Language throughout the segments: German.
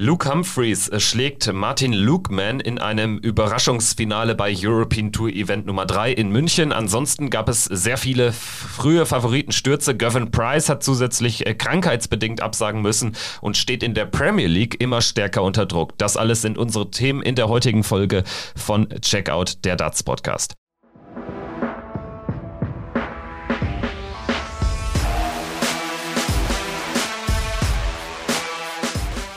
Luke Humphreys äh, schlägt Martin Lukeman in einem Überraschungsfinale bei European Tour Event Nummer 3 in München. Ansonsten gab es sehr viele frühe Favoritenstürze. Gavin Price hat zusätzlich äh, krankheitsbedingt absagen müssen und steht in der Premier League immer stärker unter Druck. Das alles sind unsere Themen in der heutigen Folge von Checkout der Darts Podcast.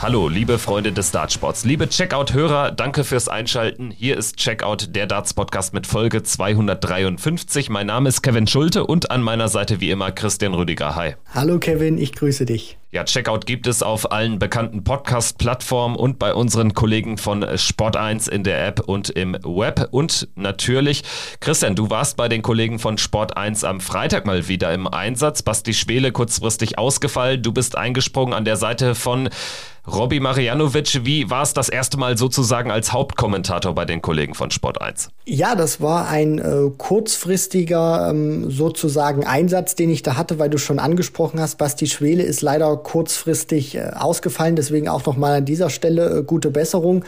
Hallo, liebe Freunde des Dartsports, liebe Checkout-Hörer, danke fürs Einschalten. Hier ist Checkout, der Darts-Podcast mit Folge 253. Mein Name ist Kevin Schulte und an meiner Seite wie immer Christian Rüdiger. Hi. Hallo Kevin, ich grüße dich. Ja, Checkout gibt es auf allen bekannten Podcast-Plattformen und bei unseren Kollegen von Sport1 in der App und im Web. Und natürlich, Christian, du warst bei den Kollegen von Sport1 am Freitag mal wieder im Einsatz. Basti Schwele kurzfristig ausgefallen. Du bist eingesprungen an der Seite von Robby Marianovic, wie war es das erste Mal sozusagen als Hauptkommentator bei den Kollegen von Sport 1? Ja, das war ein äh, kurzfristiger ähm, sozusagen Einsatz, den ich da hatte, weil du schon angesprochen hast, Basti Schwele ist leider kurzfristig äh, ausgefallen, deswegen auch nochmal an dieser Stelle äh, gute Besserung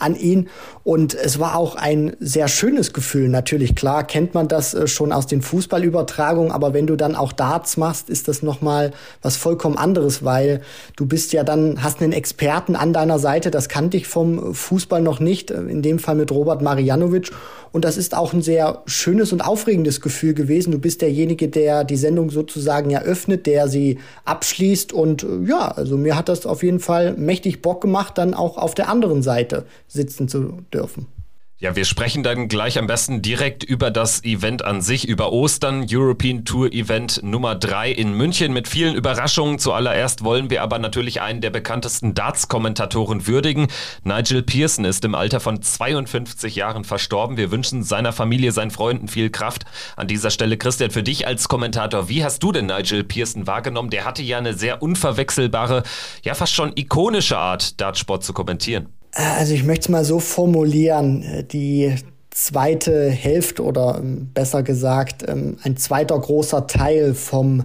an ihn. Und es war auch ein sehr schönes Gefühl. Natürlich, klar, kennt man das äh, schon aus den Fußballübertragungen, aber wenn du dann auch Darts machst, ist das nochmal was vollkommen anderes, weil du bist ja dann, hast einen Experten an deiner Seite, das kannte ich vom Fußball noch nicht, äh, in dem Fall mit Robert Marianovic. Und das ist auch ein sehr schönes und aufregendes Gefühl gewesen. Du bist derjenige, der die Sendung sozusagen eröffnet, der sie abschließt. Und äh, ja, also mir hat das auf jeden Fall mächtig Bock gemacht, dann auch auf der anderen Seite sitzen zu dürfen. Ja, wir sprechen dann gleich am besten direkt über das Event an sich, über Ostern, European Tour Event Nummer 3 in München mit vielen Überraschungen. Zuallererst wollen wir aber natürlich einen der bekanntesten Darts-Kommentatoren würdigen. Nigel Pearson ist im Alter von 52 Jahren verstorben. Wir wünschen seiner Familie, seinen Freunden viel Kraft. An dieser Stelle, Christian, für dich als Kommentator, wie hast du denn Nigel Pearson wahrgenommen? Der hatte ja eine sehr unverwechselbare, ja fast schon ikonische Art, Dartsport zu kommentieren. Also ich möchte es mal so formulieren, die zweite Hälfte oder ähm, besser gesagt ähm, ein zweiter großer Teil vom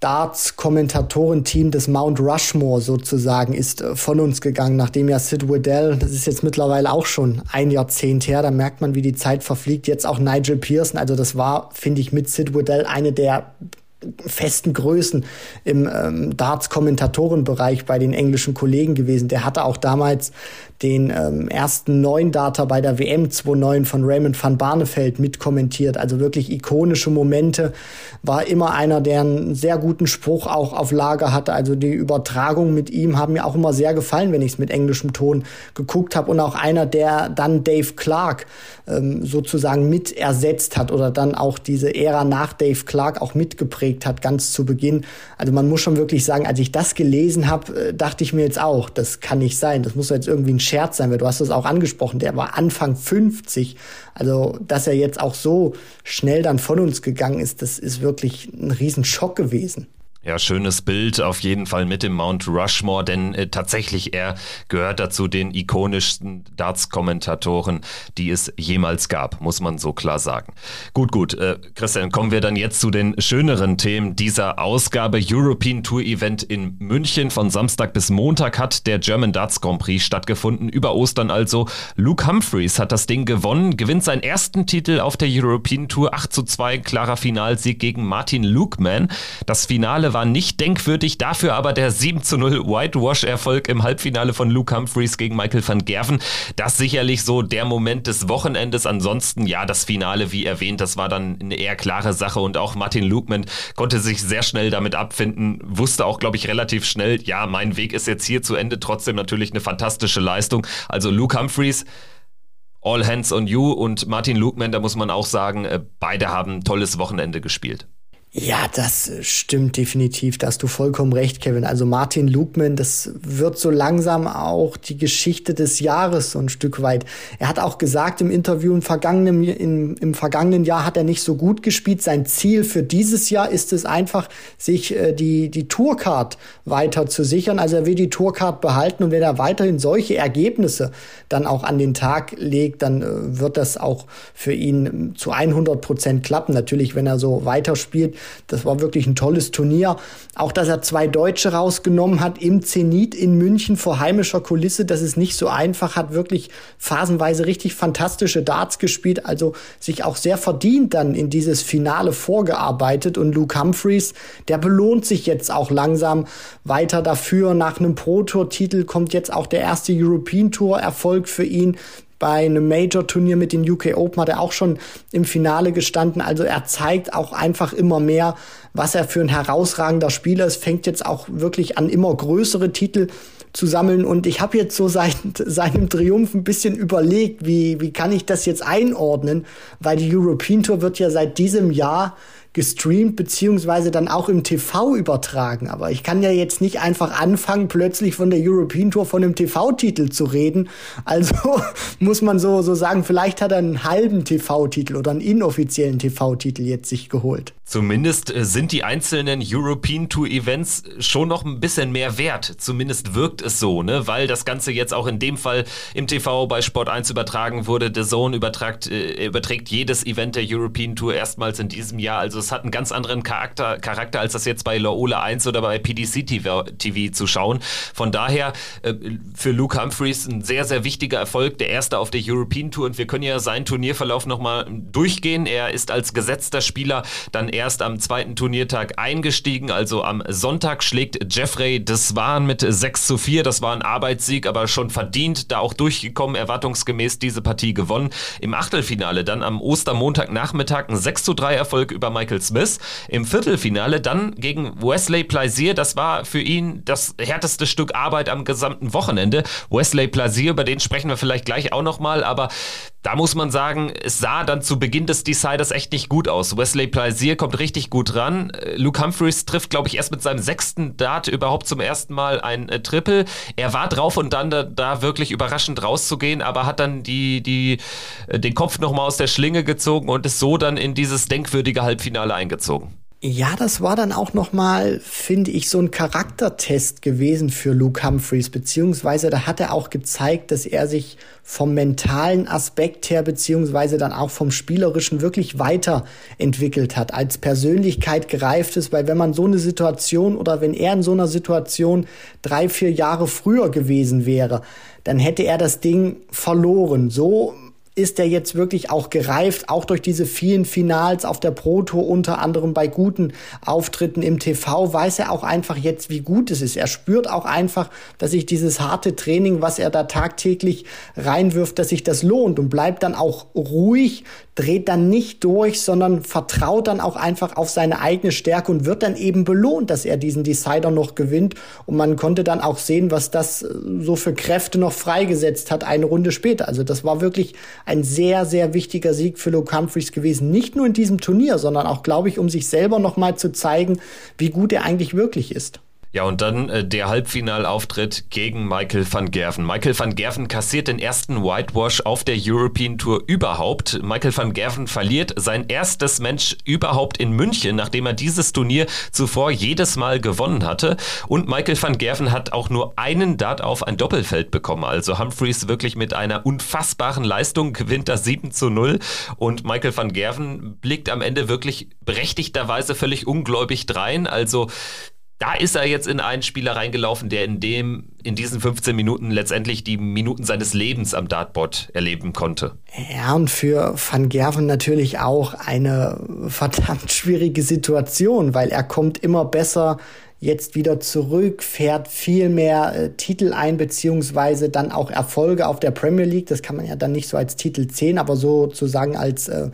Darts-Kommentatorenteam des Mount Rushmore sozusagen ist äh, von uns gegangen, nachdem ja Sid Waddell, das ist jetzt mittlerweile auch schon ein Jahrzehnt her, da merkt man, wie die Zeit verfliegt, jetzt auch Nigel Pearson, also das war, finde ich, mit Sid Waddell eine der festen Größen im ähm, Darts-Kommentatorenbereich bei den englischen Kollegen gewesen. Der hatte auch damals den ähm, ersten neuen Data bei der WM 29 von Raymond van Barneveld mitkommentiert. Also wirklich ikonische Momente. War immer einer, der einen sehr guten Spruch auch auf Lager hatte. Also die Übertragungen mit ihm haben mir auch immer sehr gefallen, wenn ich es mit englischem Ton geguckt habe. Und auch einer, der dann Dave Clark ähm, sozusagen mit ersetzt hat oder dann auch diese Ära nach Dave Clark auch mitgeprägt hat, ganz zu Beginn. Also man muss schon wirklich sagen, als ich das gelesen habe, äh, dachte ich mir jetzt auch, das kann nicht sein. Das muss jetzt irgendwie ein Scherz sein, weil du hast es auch angesprochen, der war Anfang 50. Also, dass er jetzt auch so schnell dann von uns gegangen ist, das ist wirklich ein Riesenschock gewesen. Ja, schönes Bild auf jeden Fall mit dem Mount Rushmore, denn äh, tatsächlich er gehört dazu den ikonischsten Darts-Kommentatoren, die es jemals gab, muss man so klar sagen. Gut, gut, äh, Christian, kommen wir dann jetzt zu den schöneren Themen dieser Ausgabe. European Tour Event in München von Samstag bis Montag hat der German Darts Grand Prix stattgefunden, über Ostern also. Luke Humphreys hat das Ding gewonnen, gewinnt seinen ersten Titel auf der European Tour, 8 zu 2, klarer Finalsieg gegen Martin Lukeman. Das Finale Finale war nicht denkwürdig, dafür aber der 7 zu 0 Whitewash-Erfolg im Halbfinale von Luke Humphreys gegen Michael van Gerven. Das sicherlich so der Moment des Wochenendes. Ansonsten, ja, das Finale, wie erwähnt, das war dann eine eher klare Sache und auch Martin Lukeman konnte sich sehr schnell damit abfinden, wusste auch, glaube ich, relativ schnell, ja, mein Weg ist jetzt hier zu Ende. Trotzdem natürlich eine fantastische Leistung. Also Luke Humphreys, All Hands on You und Martin Lukeman, da muss man auch sagen, äh, beide haben ein tolles Wochenende gespielt. Ja, das stimmt definitiv. Da hast du vollkommen recht, Kevin. Also Martin Lugman, das wird so langsam auch die Geschichte des Jahres so ein Stück weit. Er hat auch gesagt im Interview, im vergangenen, im, im vergangenen Jahr hat er nicht so gut gespielt. Sein Ziel für dieses Jahr ist es einfach, sich äh, die, die Tourcard weiter zu sichern. Also er will die Tourcard behalten und wenn er weiterhin solche Ergebnisse dann auch an den Tag legt, dann äh, wird das auch für ihn zu 100 Prozent klappen. Natürlich, wenn er so weiterspielt Das war wirklich ein tolles Turnier. Auch, dass er zwei Deutsche rausgenommen hat im Zenit in München vor heimischer Kulisse, das ist nicht so einfach, hat wirklich phasenweise richtig fantastische Darts gespielt, also sich auch sehr verdient dann in dieses Finale vorgearbeitet. Und Luke Humphreys, der belohnt sich jetzt auch langsam weiter dafür. Nach einem Pro-Tour-Titel kommt jetzt auch der erste European Tour-Erfolg für ihn. Bei einem Major-Turnier mit den UK Open hat er auch schon im Finale gestanden. Also er zeigt auch einfach immer mehr, was er für ein herausragender Spieler ist. Fängt jetzt auch wirklich an, immer größere Titel zu sammeln. Und ich habe jetzt so seit seinem Triumph ein bisschen überlegt, wie, wie kann ich das jetzt einordnen? Weil die European Tour wird ja seit diesem Jahr gestreamt beziehungsweise dann auch im TV übertragen. Aber ich kann ja jetzt nicht einfach anfangen, plötzlich von der European Tour von einem TV-Titel zu reden. Also muss man so, so sagen, vielleicht hat er einen halben TV-Titel oder einen inoffiziellen TV-Titel jetzt sich geholt. Zumindest äh, sind die einzelnen European Tour Events schon noch ein bisschen mehr wert. Zumindest wirkt es so, ne? Weil das Ganze jetzt auch in dem Fall im TV bei Sport 1 übertragen wurde. The Zone übertragt, äh, überträgt jedes Event der European Tour erstmals in diesem Jahr. Also es hat einen ganz anderen Charakter, Charakter als das jetzt bei Laola 1 oder bei PDC TV, TV zu schauen. Von daher äh, für Luke Humphreys ein sehr, sehr wichtiger Erfolg. Der erste auf der European Tour. Und wir können ja seinen Turnierverlauf nochmal durchgehen. Er ist als gesetzter Spieler dann erst am zweiten Turniertag eingestiegen. Also am Sonntag schlägt Jeffrey Deswan mit 6 zu 4. Das war ein Arbeitssieg, aber schon verdient, da auch durchgekommen, erwartungsgemäß diese Partie gewonnen. Im Achtelfinale dann am Ostermontagnachmittag ein 6 zu 3 Erfolg über Michael Smith. Im Viertelfinale dann gegen Wesley Plaisir. Das war für ihn das härteste Stück Arbeit am gesamten Wochenende. Wesley Plaisir, über den sprechen wir vielleicht gleich auch nochmal, aber da muss man sagen, es sah dann zu Beginn des Deciders echt nicht gut aus. Wesley Plaisir kommt richtig gut ran. Luke Humphreys trifft, glaube ich, erst mit seinem sechsten Dart überhaupt zum ersten Mal ein äh, Triple. Er war drauf und dann da, da, wirklich überraschend rauszugehen, aber hat dann die, die, äh, den Kopf nochmal aus der Schlinge gezogen und ist so dann in dieses denkwürdige Halbfinale eingezogen. Ja, das war dann auch nochmal, finde ich, so ein Charaktertest gewesen für Luke Humphreys, beziehungsweise da hat er auch gezeigt, dass er sich vom mentalen Aspekt her, beziehungsweise dann auch vom spielerischen wirklich weiterentwickelt hat, als Persönlichkeit gereift ist, weil wenn man so eine Situation oder wenn er in so einer Situation drei, vier Jahre früher gewesen wäre, dann hätte er das Ding verloren. So ist er jetzt wirklich auch gereift, auch durch diese vielen Finals auf der Pro Tour, unter anderem bei guten Auftritten im TV, weiß er auch einfach jetzt, wie gut es ist. Er spürt auch einfach, dass sich dieses harte Training, was er da tagtäglich reinwirft, dass sich das lohnt und bleibt dann auch ruhig, dreht dann nicht durch, sondern vertraut dann auch einfach auf seine eigene Stärke und wird dann eben belohnt, dass er diesen Decider noch gewinnt. Und man konnte dann auch sehen, was das äh, so für Kräfte noch freigesetzt hat, eine Runde später. Also das war wirklich ein sehr, sehr wichtiger Sieg für Luke Humphreys gewesen. Nicht nur in diesem Turnier, sondern auch, glaube ich, um sich selber noch mal zu zeigen, wie gut er eigentlich wirklich ist. Ja, und dann äh, der Halbfinalauftritt gegen Michael van Gerven. Michael van Gerven kassiert den ersten Whitewash auf der European Tour überhaupt. Michael van Gerven verliert sein erstes Match überhaupt in München, nachdem er dieses Turnier zuvor jedes Mal gewonnen hatte. Und Michael van Gerven hat auch nur einen Dart auf ein Doppelfeld bekommen. Also Humphreys wirklich mit einer unfassbaren Leistung gewinnt das 7 zu 0. Und Michael van Gerven blickt am Ende wirklich berechtigterweise völlig ungläubig drein. Also da ist er jetzt in einen Spieler reingelaufen, der in dem, in diesen 15 Minuten letztendlich die Minuten seines Lebens am Dartboard erleben konnte. Ja, und für Van Gerven natürlich auch eine verdammt schwierige Situation, weil er kommt immer besser jetzt wieder zurück, fährt viel mehr äh, Titel ein, beziehungsweise dann auch Erfolge auf der Premier League. Das kann man ja dann nicht so als Titel zählen, aber sozusagen als äh,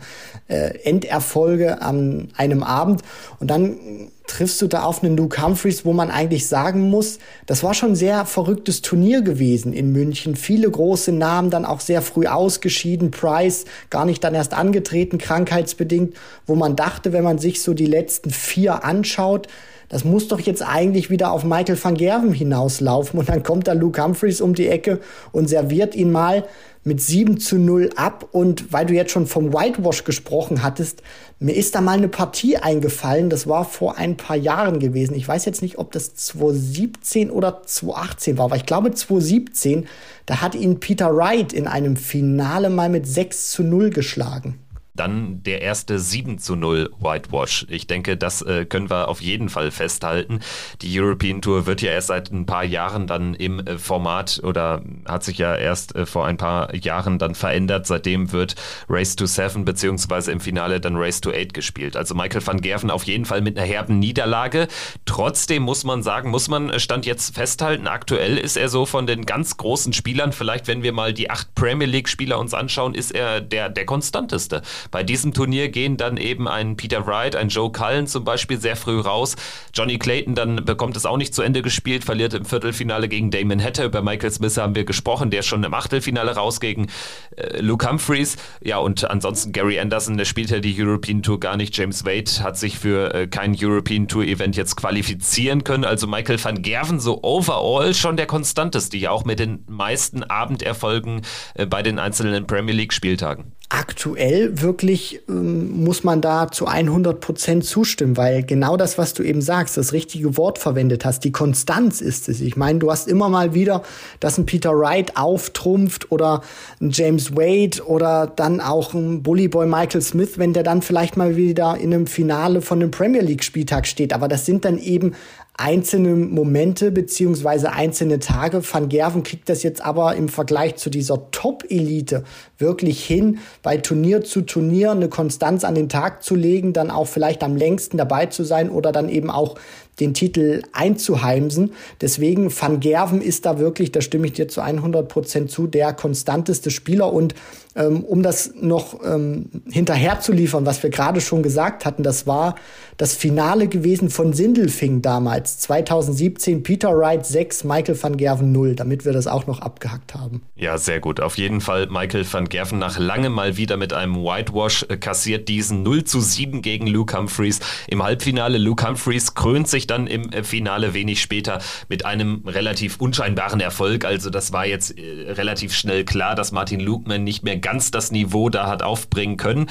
äh, Enderfolge an einem Abend. Und dann triffst du da auf einen Luke Humphreys, wo man eigentlich sagen muss, das war schon sehr verrücktes Turnier gewesen in München. Viele große Namen dann auch sehr früh ausgeschieden. Price gar nicht dann erst angetreten, krankheitsbedingt, wo man dachte, wenn man sich so die letzten vier anschaut, das muss doch jetzt eigentlich wieder auf Michael van Gerven hinauslaufen. Und dann kommt da Luke Humphreys um die Ecke und serviert ihn mal mit 7 zu 0 ab. Und weil du jetzt schon vom Whitewash gesprochen hattest, mir ist da mal eine Partie eingefallen. Das war vor ein paar Jahren gewesen. Ich weiß jetzt nicht, ob das 2017 oder 2018 war, aber ich glaube 2017, da hat ihn Peter Wright in einem Finale mal mit 6 zu 0 geschlagen. Dann der erste 7 zu 0 Whitewash. Ich denke, das äh, können wir auf jeden Fall festhalten. Die European Tour wird ja erst seit ein paar Jahren dann im äh, Format oder hat sich ja erst äh, vor ein paar Jahren dann verändert. Seitdem wird Race to Seven beziehungsweise im Finale dann Race to Eight gespielt. Also Michael van Gerven auf jeden Fall mit einer herben Niederlage. Trotzdem muss man sagen, muss man äh, Stand jetzt festhalten, aktuell ist er so von den ganz großen Spielern, vielleicht wenn wir mal die acht Premier League Spieler uns anschauen, ist er der, der konstanteste. Bei diesem Turnier gehen dann eben ein Peter Wright, ein Joe Cullen zum Beispiel sehr früh raus. Johnny Clayton dann bekommt es auch nicht zu Ende gespielt, verliert im Viertelfinale gegen Damon Hatter. Über Michael Smith haben wir gesprochen, der schon im Achtelfinale raus gegen äh, Luke Humphreys. Ja, und ansonsten Gary Anderson, der spielt ja die European Tour gar nicht. James Wade hat sich für äh, kein European Tour Event jetzt qualifizieren können. Also Michael van Gerven so overall schon der konstanteste, ja auch mit den meisten Abenderfolgen äh, bei den einzelnen Premier League Spieltagen aktuell wirklich ähm, muss man da zu 100 Prozent zustimmen, weil genau das, was du eben sagst, das richtige Wort verwendet hast, die Konstanz ist es. Ich meine, du hast immer mal wieder, dass ein Peter Wright auftrumpft oder ein James Wade oder dann auch ein Bullyboy Michael Smith, wenn der dann vielleicht mal wieder in einem Finale von einem Premier League Spieltag steht. Aber das sind dann eben einzelne Momente beziehungsweise einzelne Tage. Van Gerven kriegt das jetzt aber im Vergleich zu dieser Top-Elite wirklich hin, bei Turnier zu Turnier eine Konstanz an den Tag zu legen, dann auch vielleicht am längsten dabei zu sein oder dann eben auch den Titel einzuheimsen. Deswegen Van Gerven ist da wirklich, da stimme ich dir zu 100 Prozent zu, der konstanteste Spieler und ähm, um das noch ähm, hinterher was wir gerade schon gesagt hatten, das war das Finale gewesen von Sindelfing damals, 2017, Peter Wright 6, Michael van Gerven 0, damit wir das auch noch abgehackt haben. Ja, sehr gut. Auf jeden Fall Michael van Gerven nach langem mal wieder mit einem Whitewash äh, kassiert diesen 0 zu 7 gegen Luke Humphreys. Im Halbfinale Luke Humphreys krönt sich dann im äh, Finale wenig später mit einem relativ unscheinbaren Erfolg. Also das war jetzt äh, relativ schnell klar, dass Martin Lukeman nicht mehr ganz das Niveau da hat aufbringen können.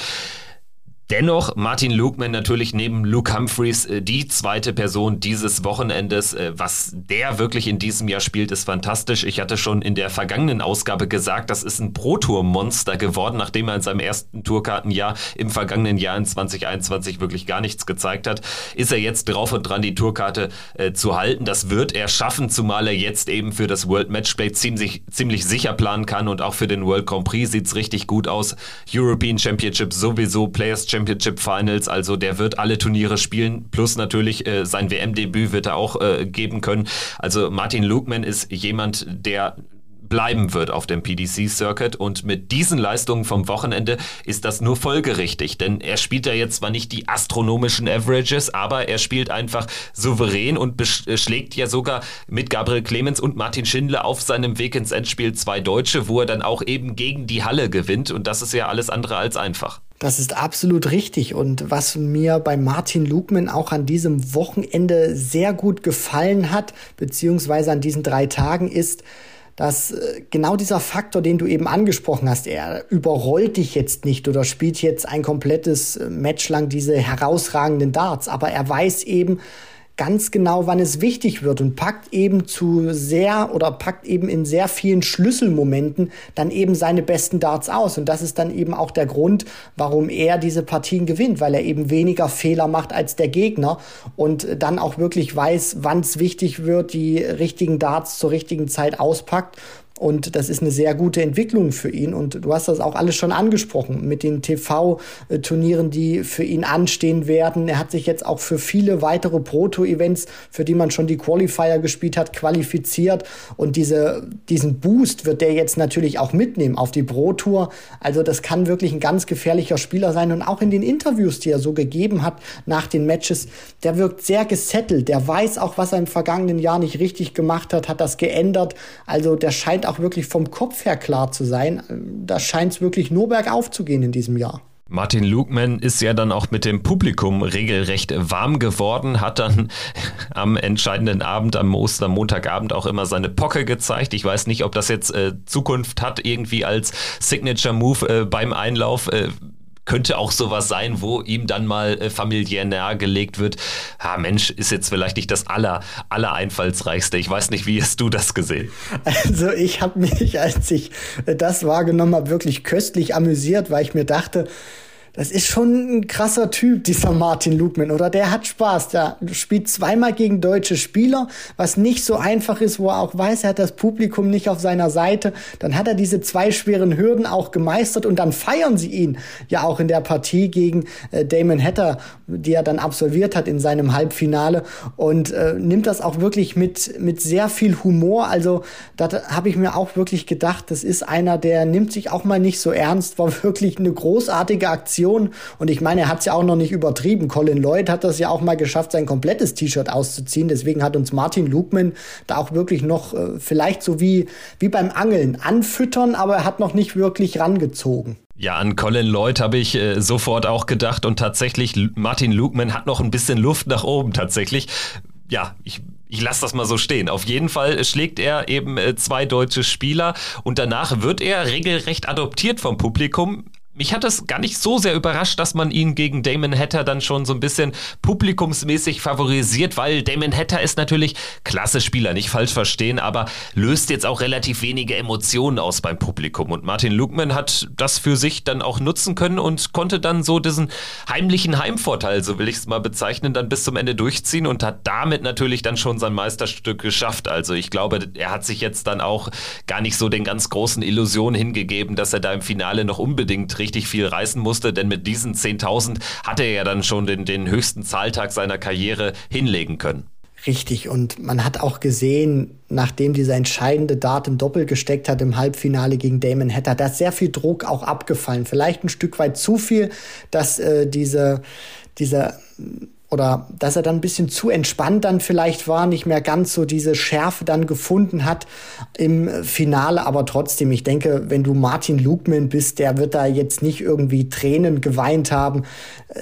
Dennoch Martin Lukeman natürlich neben Luke Humphreys äh, die zweite Person dieses Wochenendes. Äh, was der wirklich in diesem Jahr spielt, ist fantastisch. Ich hatte schon in der vergangenen Ausgabe gesagt, das ist ein Pro-Tour-Monster geworden, nachdem er in seinem ersten Tourkartenjahr im vergangenen Jahr in 2021 wirklich gar nichts gezeigt hat. Ist er jetzt drauf und dran, die Tourkarte äh, zu halten? Das wird er schaffen, zumal er jetzt eben für das World Matchplay ziemlich, ziemlich sicher planen kann und auch für den World Grand Prix sieht's richtig gut aus. European Championship sowieso, Players Championship Finals, also der wird alle Turniere spielen, plus natürlich äh, sein WM-Debüt wird er auch äh, geben können. Also Martin Lukeman ist jemand, der bleiben wird auf dem PDC-Circuit. Und mit diesen Leistungen vom Wochenende ist das nur folgerichtig, denn er spielt ja jetzt zwar nicht die astronomischen Averages, aber er spielt einfach souverän und äh, schlägt ja sogar mit Gabriel Clemens und Martin Schindler auf seinem Weg ins Endspiel zwei Deutsche, wo er dann auch eben gegen die Halle gewinnt. Und das ist ja alles andere als einfach. Das ist absolut richtig. Und was mir bei Martin Lugman auch an diesem Wochenende sehr gut gefallen hat, beziehungsweise an diesen drei Tagen, ist, dass äh, genau dieser Faktor, den du eben angesprochen hast, er überrollt dich jetzt nicht oder spielt jetzt ein komplettes äh, Match lang diese herausragenden Darts, aber er weiß eben, ganz genau, wann es wichtig wird und packt eben zu sehr oder packt eben in sehr vielen Schlüsselmomenten dann eben seine besten Darts aus. Und das ist dann eben auch der Grund, warum er diese Partien gewinnt, weil er eben weniger Fehler macht als der Gegner und dann auch wirklich weiß, wann es wichtig wird, die richtigen Darts zur richtigen Zeit auspackt und das ist eine sehr gute Entwicklung für ihn. Und du hast das auch alles schon angesprochen mit den TV-Turnieren, die für ihn anstehen werden. Er hat sich jetzt auch für viele weitere Proto-Events, für die man schon die Qualifier gespielt hat, qualifiziert. Und diese, diesen Boost wird der jetzt natürlich auch mitnehmen auf die Pro-Tour. Also das kann wirklich ein ganz gefährlicher Spieler sein. Und auch in den Interviews, die er so gegeben hat nach den Matches, der wirkt sehr gesettelt. Der weiß auch, was er im vergangenen Jahr nicht richtig gemacht hat, hat das geändert. Also der scheint scheint auch wirklich vom Kopf her klar zu sein. Da scheint es wirklich nur bergauf zu gehen in diesem Jahr. Martin Lukeman ist ja dann auch mit dem Publikum regelrecht warm geworden, hat dann am entscheidenden Abend, am Ostermontagabend auch immer seine Pocke gezeigt. Ich weiß nicht, ob das jetzt äh, Zukunft hat, irgendwie als Signature Move äh, beim Einlauf. Äh, könnte auch sowas sein, wo ihm dann mal äh, familiär nahegelegt wird, ha Mensch, ist jetzt vielleicht nicht das aller, aller einfallsreichste. Ich weiß nicht, wie hast du das gesehen? Also ich habe mich, als ich das wahrgenommen habe, wirklich köstlich amüsiert, weil ich mir dachte, das ist schon ein krasser Typ, dieser Martin Lugman, oder? Der hat Spaß. Der spielt zweimal gegen deutsche Spieler, was nicht so einfach ist, wo er auch weiß, er hat das Publikum nicht auf seiner Seite. Dann hat er diese zwei schweren Hürden auch gemeistert und dann feiern sie ihn ja auch in der Partie gegen äh, Damon Hatter, die er dann absolviert hat in seinem Halbfinale und äh, nimmt das auch wirklich mit, mit sehr viel Humor. Also da habe ich mir auch wirklich gedacht, das ist einer, der nimmt sich auch mal nicht so ernst, war wirklich eine großartige Aktion Aktion. Und ich meine, er hat es ja auch noch nicht übertrieben. Colin Lloyd hat das ja auch mal geschafft, sein komplettes T-Shirt auszuziehen. Deswegen hat uns Martin Lugman da auch wirklich noch äh, vielleicht so wie, wie beim Angeln anfüttern, aber er hat noch nicht wirklich rangezogen. Ja, an Colin Lloyd habe ich äh, sofort auch gedacht und tatsächlich, Martin Lugman hat noch ein bisschen Luft nach oben tatsächlich. Ja, ich ich lasse das mal so stehen. Auf jeden Fall schlägt er eben äh, zwei deutsche Spieler und danach wird er regelrecht adoptiert vom Publikum mich hat es gar nicht so sehr überrascht, dass man ihn gegen Damon Hatter dann schon so ein bisschen publikumsmäßig favorisiert, weil Damon Hatter ist natürlich klasse Spieler, nicht falsch verstehen, aber löst jetzt auch relativ wenige Emotionen aus beim Publikum. Und Martin Lugman hat das für sich dann auch nutzen können und konnte dann so diesen heimlichen Heimvorteil, so will ich es mal bezeichnen, dann bis zum Ende durchziehen und hat damit natürlich dann schon sein Meisterstück geschafft. Also ich glaube, er hat sich jetzt dann auch gar nicht so den ganz großen Illusionen hingegeben, dass er da im Finale noch unbedingt richtig viel reißen musste, denn mit diesen 10.000 hat er ja dann schon den, den höchsten Zahltag seiner Karriere hinlegen können. Richtig, und man hat auch gesehen, nachdem dieser entscheidende Dart im Doppel gesteckt hat im Halbfinale gegen Damon Hatter, da ist sehr viel Druck auch abgefallen. Vielleicht ein Stück weit zu viel, dass äh, diese, dieser oder dass er dann ein bisschen zu entspannt dann vielleicht war, nicht mehr ganz so diese Schärfe dann gefunden hat im Finale. Aber trotzdem, ich denke, wenn du Martin Lugman bist, der wird da jetzt nicht irgendwie Tränen geweint haben,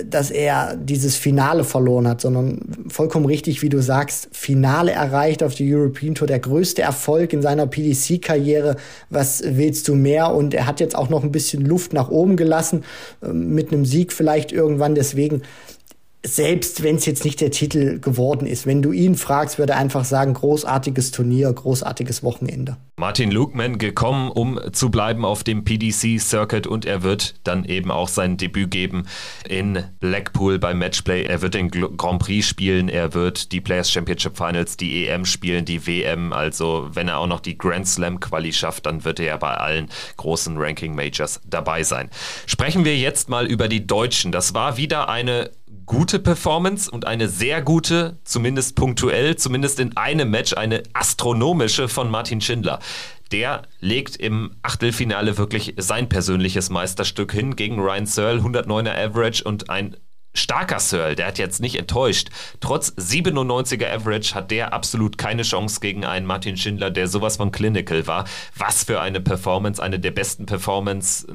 dass er dieses Finale verloren hat, sondern vollkommen richtig, wie du sagst, Finale erreicht auf der European Tour, der größte Erfolg in seiner PDC-Karriere. Was willst du mehr? Und er hat jetzt auch noch ein bisschen Luft nach oben gelassen, ähm, mit einem Sieg vielleicht irgendwann. Deswegen selbst wenn es jetzt nicht der Titel geworden ist, wenn du ihn fragst, würde er einfach sagen, großartiges Turnier, großartiges Wochenende. Martin Lukeman gekommen, um zu bleiben auf dem PDC Circuit und er wird dann eben auch sein Debüt geben in Blackpool beim Matchplay. Er wird den Grand Prix spielen, er wird die Players Championship Finals, die EM spielen, die WM. Also wenn er auch noch die Grand Slam Quali schafft, dann wird er ja bei allen großen Ranking Majors dabei sein. Sprechen wir jetzt mal über die Deutschen. Das war wieder eine gute Performance und eine sehr gute, zumindest punktuell, zumindest in einem Match, eine astronomische von Martin Schindler. Der legt im Achtelfinale wirklich sein persönliches Meisterstück hin gegen Ryan Searle, 109er Average und ein starker Searle, der hat jetzt nicht enttäuscht. Trotz 97er Average hat der absolut keine Chance gegen einen Martin Schindler, der sowas von clinical war. Was für eine Performance, eine der besten Performance,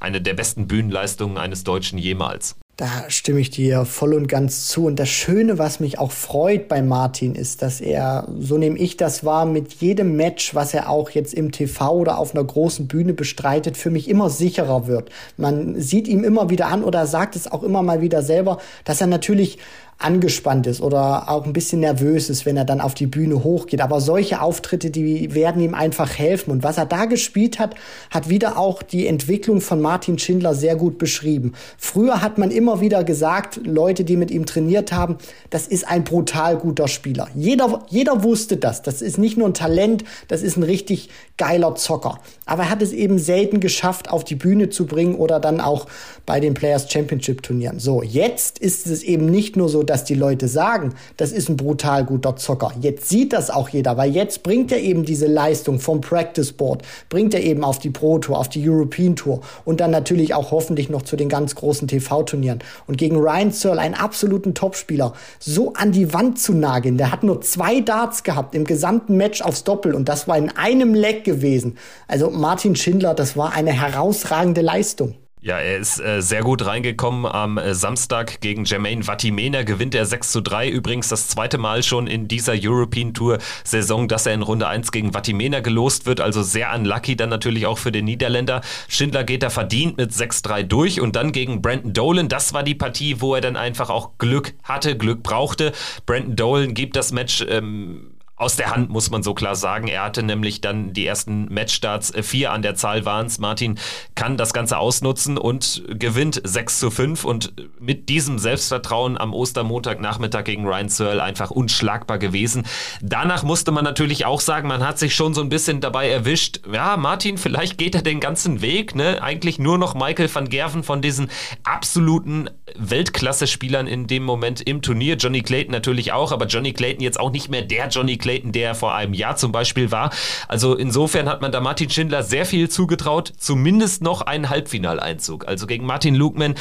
eine der besten Bühnenleistungen eines Deutschen jemals. Da stimme ich dir voll und ganz zu. Und das Schöne, was mich auch freut bei Martin, ist, dass er, so nehme ich das wahr, mit jedem Match, was er auch jetzt im TV oder auf einer großen Bühne bestreitet, für mich immer sicherer wird. Man sieht ihm immer wieder an oder sagt es auch immer mal wieder selber, dass er natürlich angespannt ist oder auch ein bisschen nervös ist, wenn er dann auf die Bühne hochgeht. Aber solche Auftritte, die werden ihm einfach helfen. Und was er da gespielt hat, hat wieder auch die Entwicklung von Martin Schindler sehr gut beschrieben. Früher hat man immer wieder gesagt, Leute, die mit ihm trainiert haben, das ist ein brutal guter Spieler. Jeder, jeder wusste das. Das ist nicht nur ein Talent, das ist ein richtig geiler Zocker. Aber er hat es eben selten geschafft, auf die Bühne zu bringen oder dann auch bei den Players Championship Turnieren. So, jetzt ist es eben nicht nur so, dass die Leute sagen, das ist ein brutal guter Zocker. Jetzt sieht das auch jeder, weil jetzt bringt er eben diese Leistung vom Practice Board, bringt er eben auf die Pro Tour, auf die European Tour und dann natürlich auch hoffentlich noch zu den ganz großen TV-Turnieren. Und gegen Ryan Searle, einen absoluten Topspieler, so an die Wand zu nageln. Der hat nur zwei Darts gehabt im gesamten Match aufs Doppel und das war in einem Leck gewesen. Also Martin Schindler, das war eine herausragende Leistung. Ja, er ist äh, sehr gut reingekommen am äh, Samstag gegen Jermaine Vatimena, gewinnt er 6 zu 3. Übrigens das zweite Mal schon in dieser European Tour Saison, dass er in Runde 1 gegen Vatimena gelost wird, also sehr unlucky dann natürlich auch für den Niederländer. Schindler geht da verdient mit 6-3 durch und dann gegen Brandon Dolan. Das war die Partie, wo er dann einfach auch Glück hatte, Glück brauchte. Brandon Dolan gibt das Match ähm, aus der Hand, muss man so klar sagen. Er hatte nämlich dann die ersten Matchstarts, äh, vier an der Zahl waren es. Martin kann das Ganze ausnutzen und gewinnt 6 zu 5 und mit diesem Selbstvertrauen am Ostermontagnachmittag gegen Ryan Searle einfach unschlagbar gewesen. Danach musste man natürlich auch sagen, man hat sich schon so ein bisschen dabei erwischt. Ja, Martin, vielleicht geht er den ganzen Weg, ne? Eigentlich nur noch Michael van Gerven von diesen absoluten Weltklasse-Spielern in dem Moment im Turnier. Johnny Clayton natürlich auch, aber Johnny Clayton jetzt auch nicht mehr der Johnny Clayton Clayton, der vor einem Jahr zum Beispiel war. Also insofern hat man da Martin Schindler sehr viel zugetraut, zumindest noch einen Halbfinaleinzug. Also gegen Martin Lugman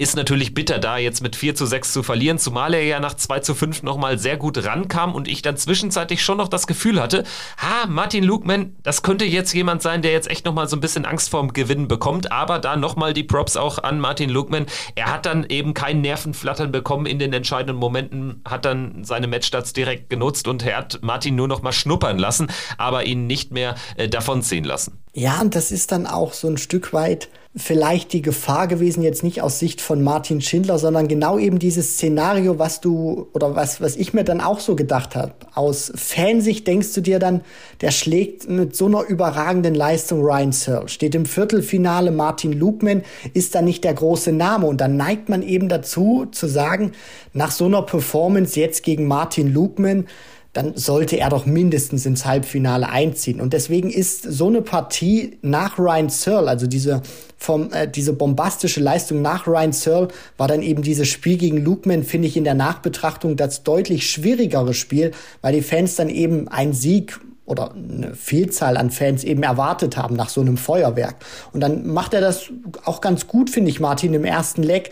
ist natürlich bitter, da jetzt mit 4 zu 6 zu verlieren, zumal er ja nach 2 zu 5 nochmal sehr gut rankam und ich dann zwischenzeitlich schon noch das Gefühl hatte, ha, Martin Lugman, das könnte jetzt jemand sein, der jetzt echt nochmal so ein bisschen Angst vorm Gewinnen bekommt, aber da nochmal die Props auch an Martin Lugman. Er hat dann eben kein Nervenflattern bekommen in den entscheidenden Momenten, hat dann seine Matchstarts direkt genutzt und er hat Martin nur noch mal schnuppern lassen, aber ihn nicht mehr äh, davonziehen lassen. Ja, und das ist dann auch so ein Stück weit vielleicht die Gefahr gewesen, jetzt nicht aus Sicht von Martin Schindler, sondern genau eben dieses Szenario, was du oder was, was ich mir dann auch so gedacht habe. Aus Fansicht denkst du dir dann, der schlägt mit so einer überragenden Leistung Ryan Searle, steht im Viertelfinale, Martin Lugman ist da nicht der große Name und dann neigt man eben dazu zu sagen, nach so einer Performance jetzt gegen Martin Lugman, dann sollte er doch mindestens ins Halbfinale einziehen. Und deswegen ist so eine Partie nach Ryan Searle, also diese, vom, äh, diese bombastische Leistung nach Ryan Searle, war dann eben dieses Spiel gegen Lukeman, finde ich in der Nachbetrachtung das deutlich schwierigere Spiel, weil die Fans dann eben einen Sieg oder eine Vielzahl an Fans eben erwartet haben nach so einem Feuerwerk. Und dann macht er das auch ganz gut, finde ich, Martin, im ersten Leck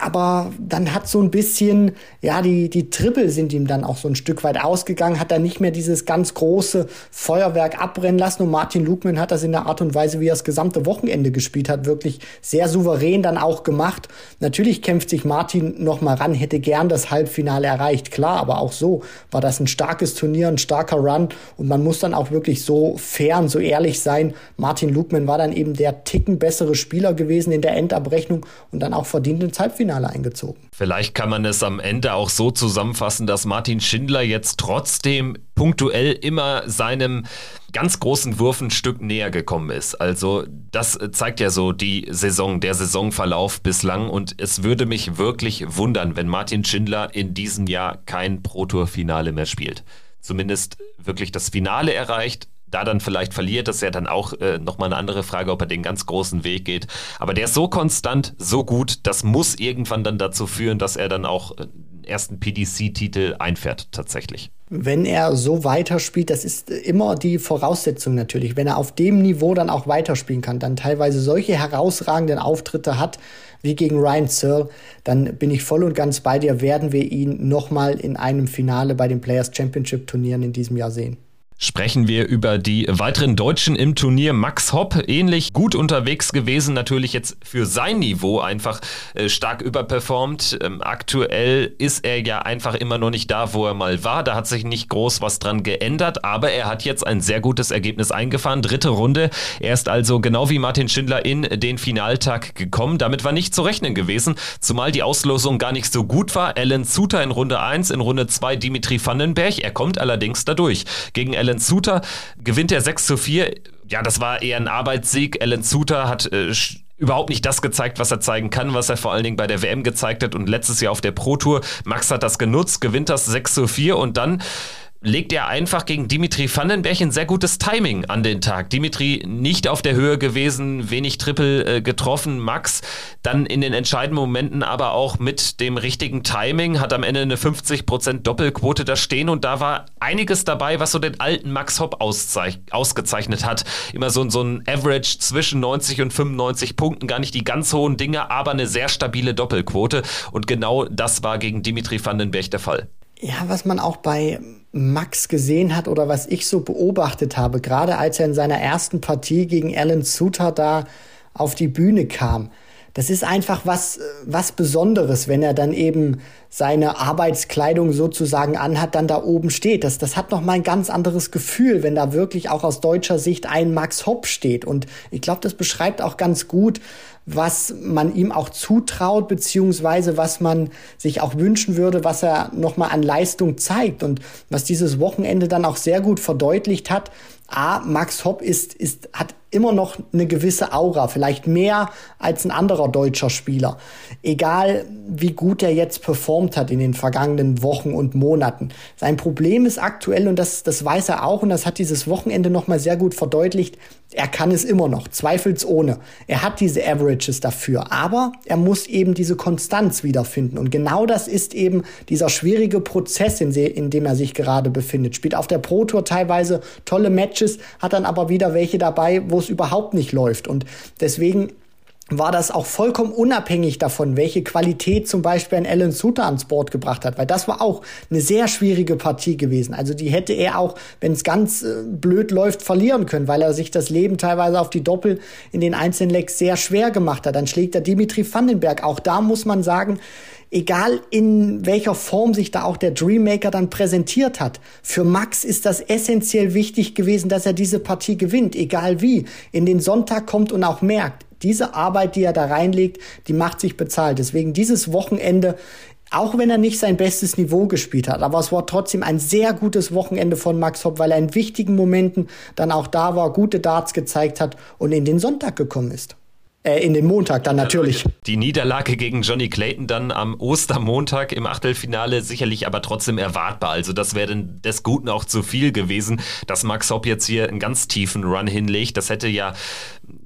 aber dann hat so ein bisschen, ja, die, die Triple sind ihm dann auch so ein Stück weit ausgegangen, hat er nicht mehr dieses ganz große Feuerwerk abbrennen lassen und Martin Lugman hat das in der Art und Weise, wie er das gesamte Wochenende gespielt hat, wirklich sehr souverän dann auch gemacht. Natürlich kämpft sich Martin noch mal ran, hätte gern das Halbfinale erreicht, klar, aber auch so war das ein starkes Turnier, ein starker Run und man muss dann auch wirklich so fair und so ehrlich sein. Martin Lugman war dann eben der ticken bessere Spieler gewesen in der Endabrechnung und dann auch verdient Halbfinale eingezogen. Vielleicht kann man es am Ende auch so zusammenfassen, dass Martin Schindler jetzt trotzdem punktuell immer seinem ganz großen Wurf ein Stück näher gekommen ist. Also das zeigt ja so die Saison, der Saisonverlauf bislang und es würde mich wirklich wundern, wenn Martin Schindler in diesem Jahr kein Pro-Tour-Finale mehr spielt. Zumindest wirklich das Finale erreicht, da dann vielleicht verliert, das ist ja dann auch äh, nochmal eine andere Frage, ob er den ganz großen Weg geht. Aber der ist so konstant, so gut, das muss irgendwann dann dazu führen, dass er dann auch äh, ersten PDC-Titel einfährt, tatsächlich. Wenn er so weiterspielt, das ist immer die Voraussetzung natürlich. Wenn er auf dem Niveau dann auch weiterspielen kann, dann teilweise solche herausragenden Auftritte hat, wie gegen Ryan Searle, dann bin ich voll und ganz bei dir, werden wir ihn nochmal in einem Finale bei den Players Championship Turnieren in diesem Jahr sehen sprechen wir über die weiteren Deutschen im Turnier. Max Hopp, ähnlich gut unterwegs gewesen, natürlich jetzt für sein Niveau einfach äh, stark überperformt. Ähm, aktuell ist er ja einfach immer noch nicht da, wo er mal war. Da hat sich nicht groß was dran geändert, aber er hat jetzt ein sehr gutes Ergebnis eingefahren. Dritte Runde. Er ist also genau wie Martin Schindler in den Finaltag gekommen. Damit war nicht zu rechnen gewesen, zumal die Auslosung gar nicht so gut war. Alan Suter in Runde 1, in Runde 2 Dimitri Vandenberg. Er kommt allerdings dadurch. Gegen Alan Alan Suter gewinnt er 6 zu 4. Ja, das war eher ein Arbeitssieg. Alan Suter hat äh, überhaupt nicht das gezeigt, was er zeigen kann, was er vor allen Dingen bei der WM gezeigt hat und letztes Jahr auf der Pro Tour. Max hat das genutzt, gewinnt das 6 zu 4 und dann legt er einfach gegen Dimitri Vandenberg ein sehr gutes Timing an den Tag. Dimitri nicht auf der Höhe gewesen, wenig Triple äh, getroffen. Max dann in den entscheidenden Momenten aber auch mit dem richtigen Timing, hat am Ende eine 50% Doppelquote da stehen und da war einiges dabei, was so den alten Max Hopp ausgezeichnet hat. Immer so, so ein Average zwischen 90 und 95 Punkten, gar nicht die ganz hohen Dinge, aber eine sehr stabile Doppelquote und genau das war gegen Dimitri Vandenberg der Fall. Ja, was man auch bei Max gesehen hat oder was ich so beobachtet habe, gerade als er in seiner ersten Partie gegen Alan Suter da auf die Bühne kam, das ist einfach was, was Besonderes, wenn er dann eben seine Arbeitskleidung sozusagen anhat, dann da oben steht. Das, das hat nochmal ein ganz anderes Gefühl, wenn da wirklich auch aus deutscher Sicht ein Max Hopp steht. Und ich glaube, das beschreibt auch ganz gut, was man ihm auch zutraut, beziehungsweise was man sich auch wünschen würde, was er nochmal an Leistung zeigt und was dieses Wochenende dann auch sehr gut verdeutlicht hat. A, Max Hopp ist, ist, hat immer noch eine gewisse Aura, vielleicht mehr als ein anderer deutscher Spieler. Egal wie gut er jetzt performt hat in den vergangenen Wochen und Monaten. Sein Problem ist aktuell, und das, das weiß er auch, und das hat dieses Wochenende nochmal sehr gut verdeutlicht, er kann es immer noch, zweifelsohne. Er hat diese Averages dafür, aber er muss eben diese Konstanz wiederfinden. Und genau das ist eben dieser schwierige Prozess, in, in dem er sich gerade befindet. Spielt auf der Pro Tour teilweise tolle Matches, hat dann aber wieder welche dabei, wo es überhaupt nicht läuft. Und deswegen war das auch vollkommen unabhängig davon, welche Qualität zum Beispiel ein Alan Suter ans Board gebracht hat, weil das war auch eine sehr schwierige Partie gewesen. Also die hätte er auch, wenn es ganz äh, blöd läuft, verlieren können, weil er sich das Leben teilweise auf die Doppel in den einzelnen Lecks sehr schwer gemacht hat. Dann schlägt er Dimitri Vandenberg. Auch da muss man sagen, egal in welcher Form sich da auch der Dreammaker dann präsentiert hat. Für Max ist das essentiell wichtig gewesen, dass er diese Partie gewinnt, egal wie, in den Sonntag kommt und auch merkt, diese Arbeit, die er da reinlegt, die macht sich bezahlt. Deswegen dieses Wochenende auch wenn er nicht sein bestes Niveau gespielt hat. Aber es war trotzdem ein sehr gutes Wochenende von Max Hopp, weil er in wichtigen Momenten dann auch da war, gute Darts gezeigt hat und in den Sonntag gekommen ist. Äh, in den Montag dann natürlich. Die Niederlage gegen Johnny Clayton dann am Ostermontag im Achtelfinale sicherlich aber trotzdem erwartbar. Also das wäre des Guten auch zu viel gewesen, dass Max Hopp jetzt hier einen ganz tiefen Run hinlegt. Das hätte ja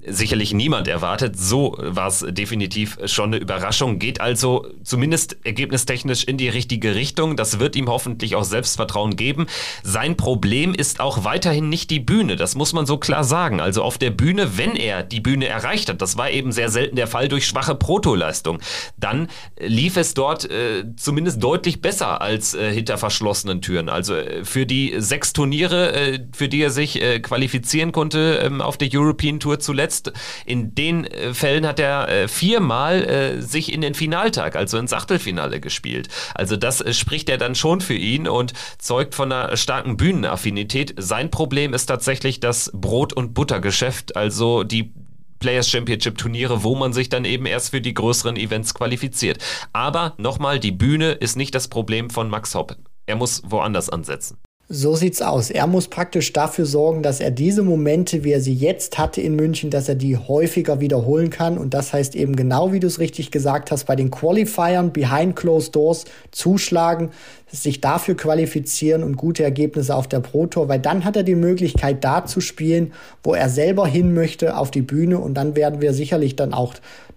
sicherlich niemand erwartet. So war es definitiv schon eine Überraschung. Geht also zumindest ergebnistechnisch in die richtige Richtung. Das wird ihm hoffentlich auch Selbstvertrauen geben. Sein Problem ist auch weiterhin nicht die Bühne. Das muss man so klar sagen. Also auf der Bühne, wenn er die Bühne erreicht hat, das war eben sehr selten der Fall durch schwache Protoleistung, dann lief es dort äh, zumindest deutlich besser als äh, hinter verschlossenen Türen. Also äh, für die sechs Turniere, äh, für die er sich äh, qualifizieren konnte ähm, auf der European Tour zuletzt, zuletzt in den äh, Fällen hat er äh, viermal äh, sich in den Finaltag, also ins Achtelfinale gespielt. Also das spricht er dann schon für ihn und zeugt von einer starken Bühnenaffinität. Sein Problem ist tatsächlich das Brot- und Buttergeschäft, also die Players Championship Turniere, wo man sich dann eben erst für die größeren Events qualifiziert. Aber nochmal, die Bühne ist nicht das Problem von Max Hopp. Er muss woanders ansetzen. So sieht's aus. Er muss praktisch dafür sorgen, dass er diese Momente, wie er sie jetzt hatte in München, dass er die häufiger wiederholen kann. Und das heißt eben genau, wie du es richtig gesagt hast, bei den Qualifiern behind closed doors zuschlagen, sich dafür qualifizieren und gute Ergebnisse auf der Pro Tour, weil dann hat er die Möglichkeit, da zu spielen, wo er selber hin möchte, auf die Bühne. Und dann werden wir sicherlich dann auch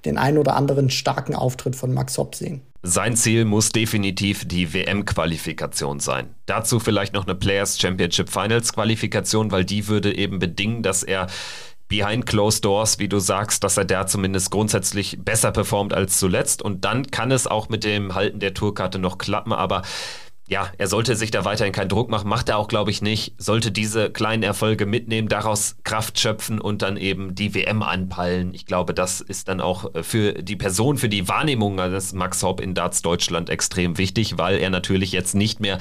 den ein oder anderen starken Auftritt von Max Hopp sehen. Sein Ziel muss definitiv die WM-Qualifikation sein. Dazu vielleicht noch eine Players Championship Finals Qualifikation, weil die würde eben bedingen, dass er behind closed doors, wie du sagst, dass er da zumindest grundsätzlich besser performt als zuletzt. Und dann kann es auch mit dem Halten der Tourkarte noch klappen, aber ja, er sollte sich da weiterhin keinen Druck machen, macht er auch, glaube ich, nicht. Sollte diese kleinen Erfolge mitnehmen, daraus Kraft schöpfen und dann eben die WM anpeilen. Ich glaube, das ist dann auch äh, für die Person, für die Wahrnehmung des Max Hopp in Darts Deutschland extrem wichtig, weil er natürlich jetzt nicht mehr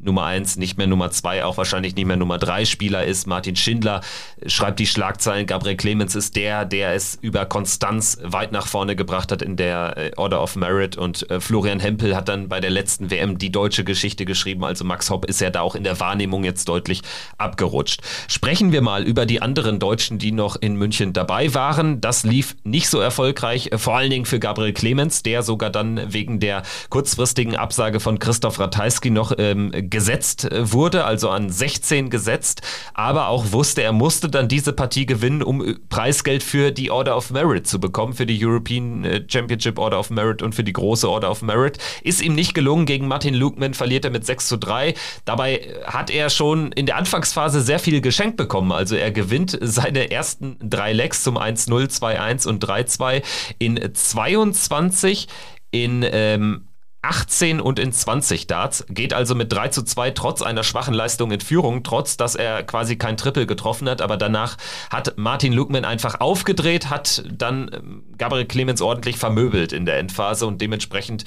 Nummer eins, nicht mehr Nummer zwei, auch wahrscheinlich nicht mehr Nummer drei Spieler ist. Martin Schindler schreibt die Schlagzeilen. Gabriel Clemens ist der, der es über Konstanz weit nach vorne gebracht hat in der äh, Order of Merit. Und äh, Florian Hempel hat dann bei der letzten WM die deutsche Geschichte geschrieben. Also Max Hopp ist ja da auch in der Wahrnehmung jetzt deutlich abgerutscht. Sprechen wir mal über die anderen Deutschen, die noch in München dabei waren. Das lief nicht so erfolgreich, äh, vor allen Dingen für Gabriel Clemens, der sogar dann wegen der kurzfristigen Absage von Christoph Ratajski noch ähm, gesetzt äh, wurde, also an 16 gesetzt, aber auch wusste, er musste dann diese Partie gewinnen, um äh, Preisgeld für die Order of Merit zu bekommen, für die European äh, Championship Order of Merit und für die große Order of Merit. Ist ihm nicht gelungen. Gegen Martin Lukeman verliert er mit 6 zu 3. Dabei hat er schon in der Anfangsphase sehr viel geschenkt bekommen. Also er gewinnt seine ersten drei Legs zum 1-0, 2-1 und 3-2 in 22 in ähm, 18 und in 20 Darts, geht also mit 3 zu 2 trotz einer schwachen Leistung in Führung, trotz dass er quasi kein Triple getroffen hat, aber danach hat Martin Lukman einfach aufgedreht, hat dann ähm, Gabriel Clemens ordentlich vermöbelt in der Endphase und dementsprechend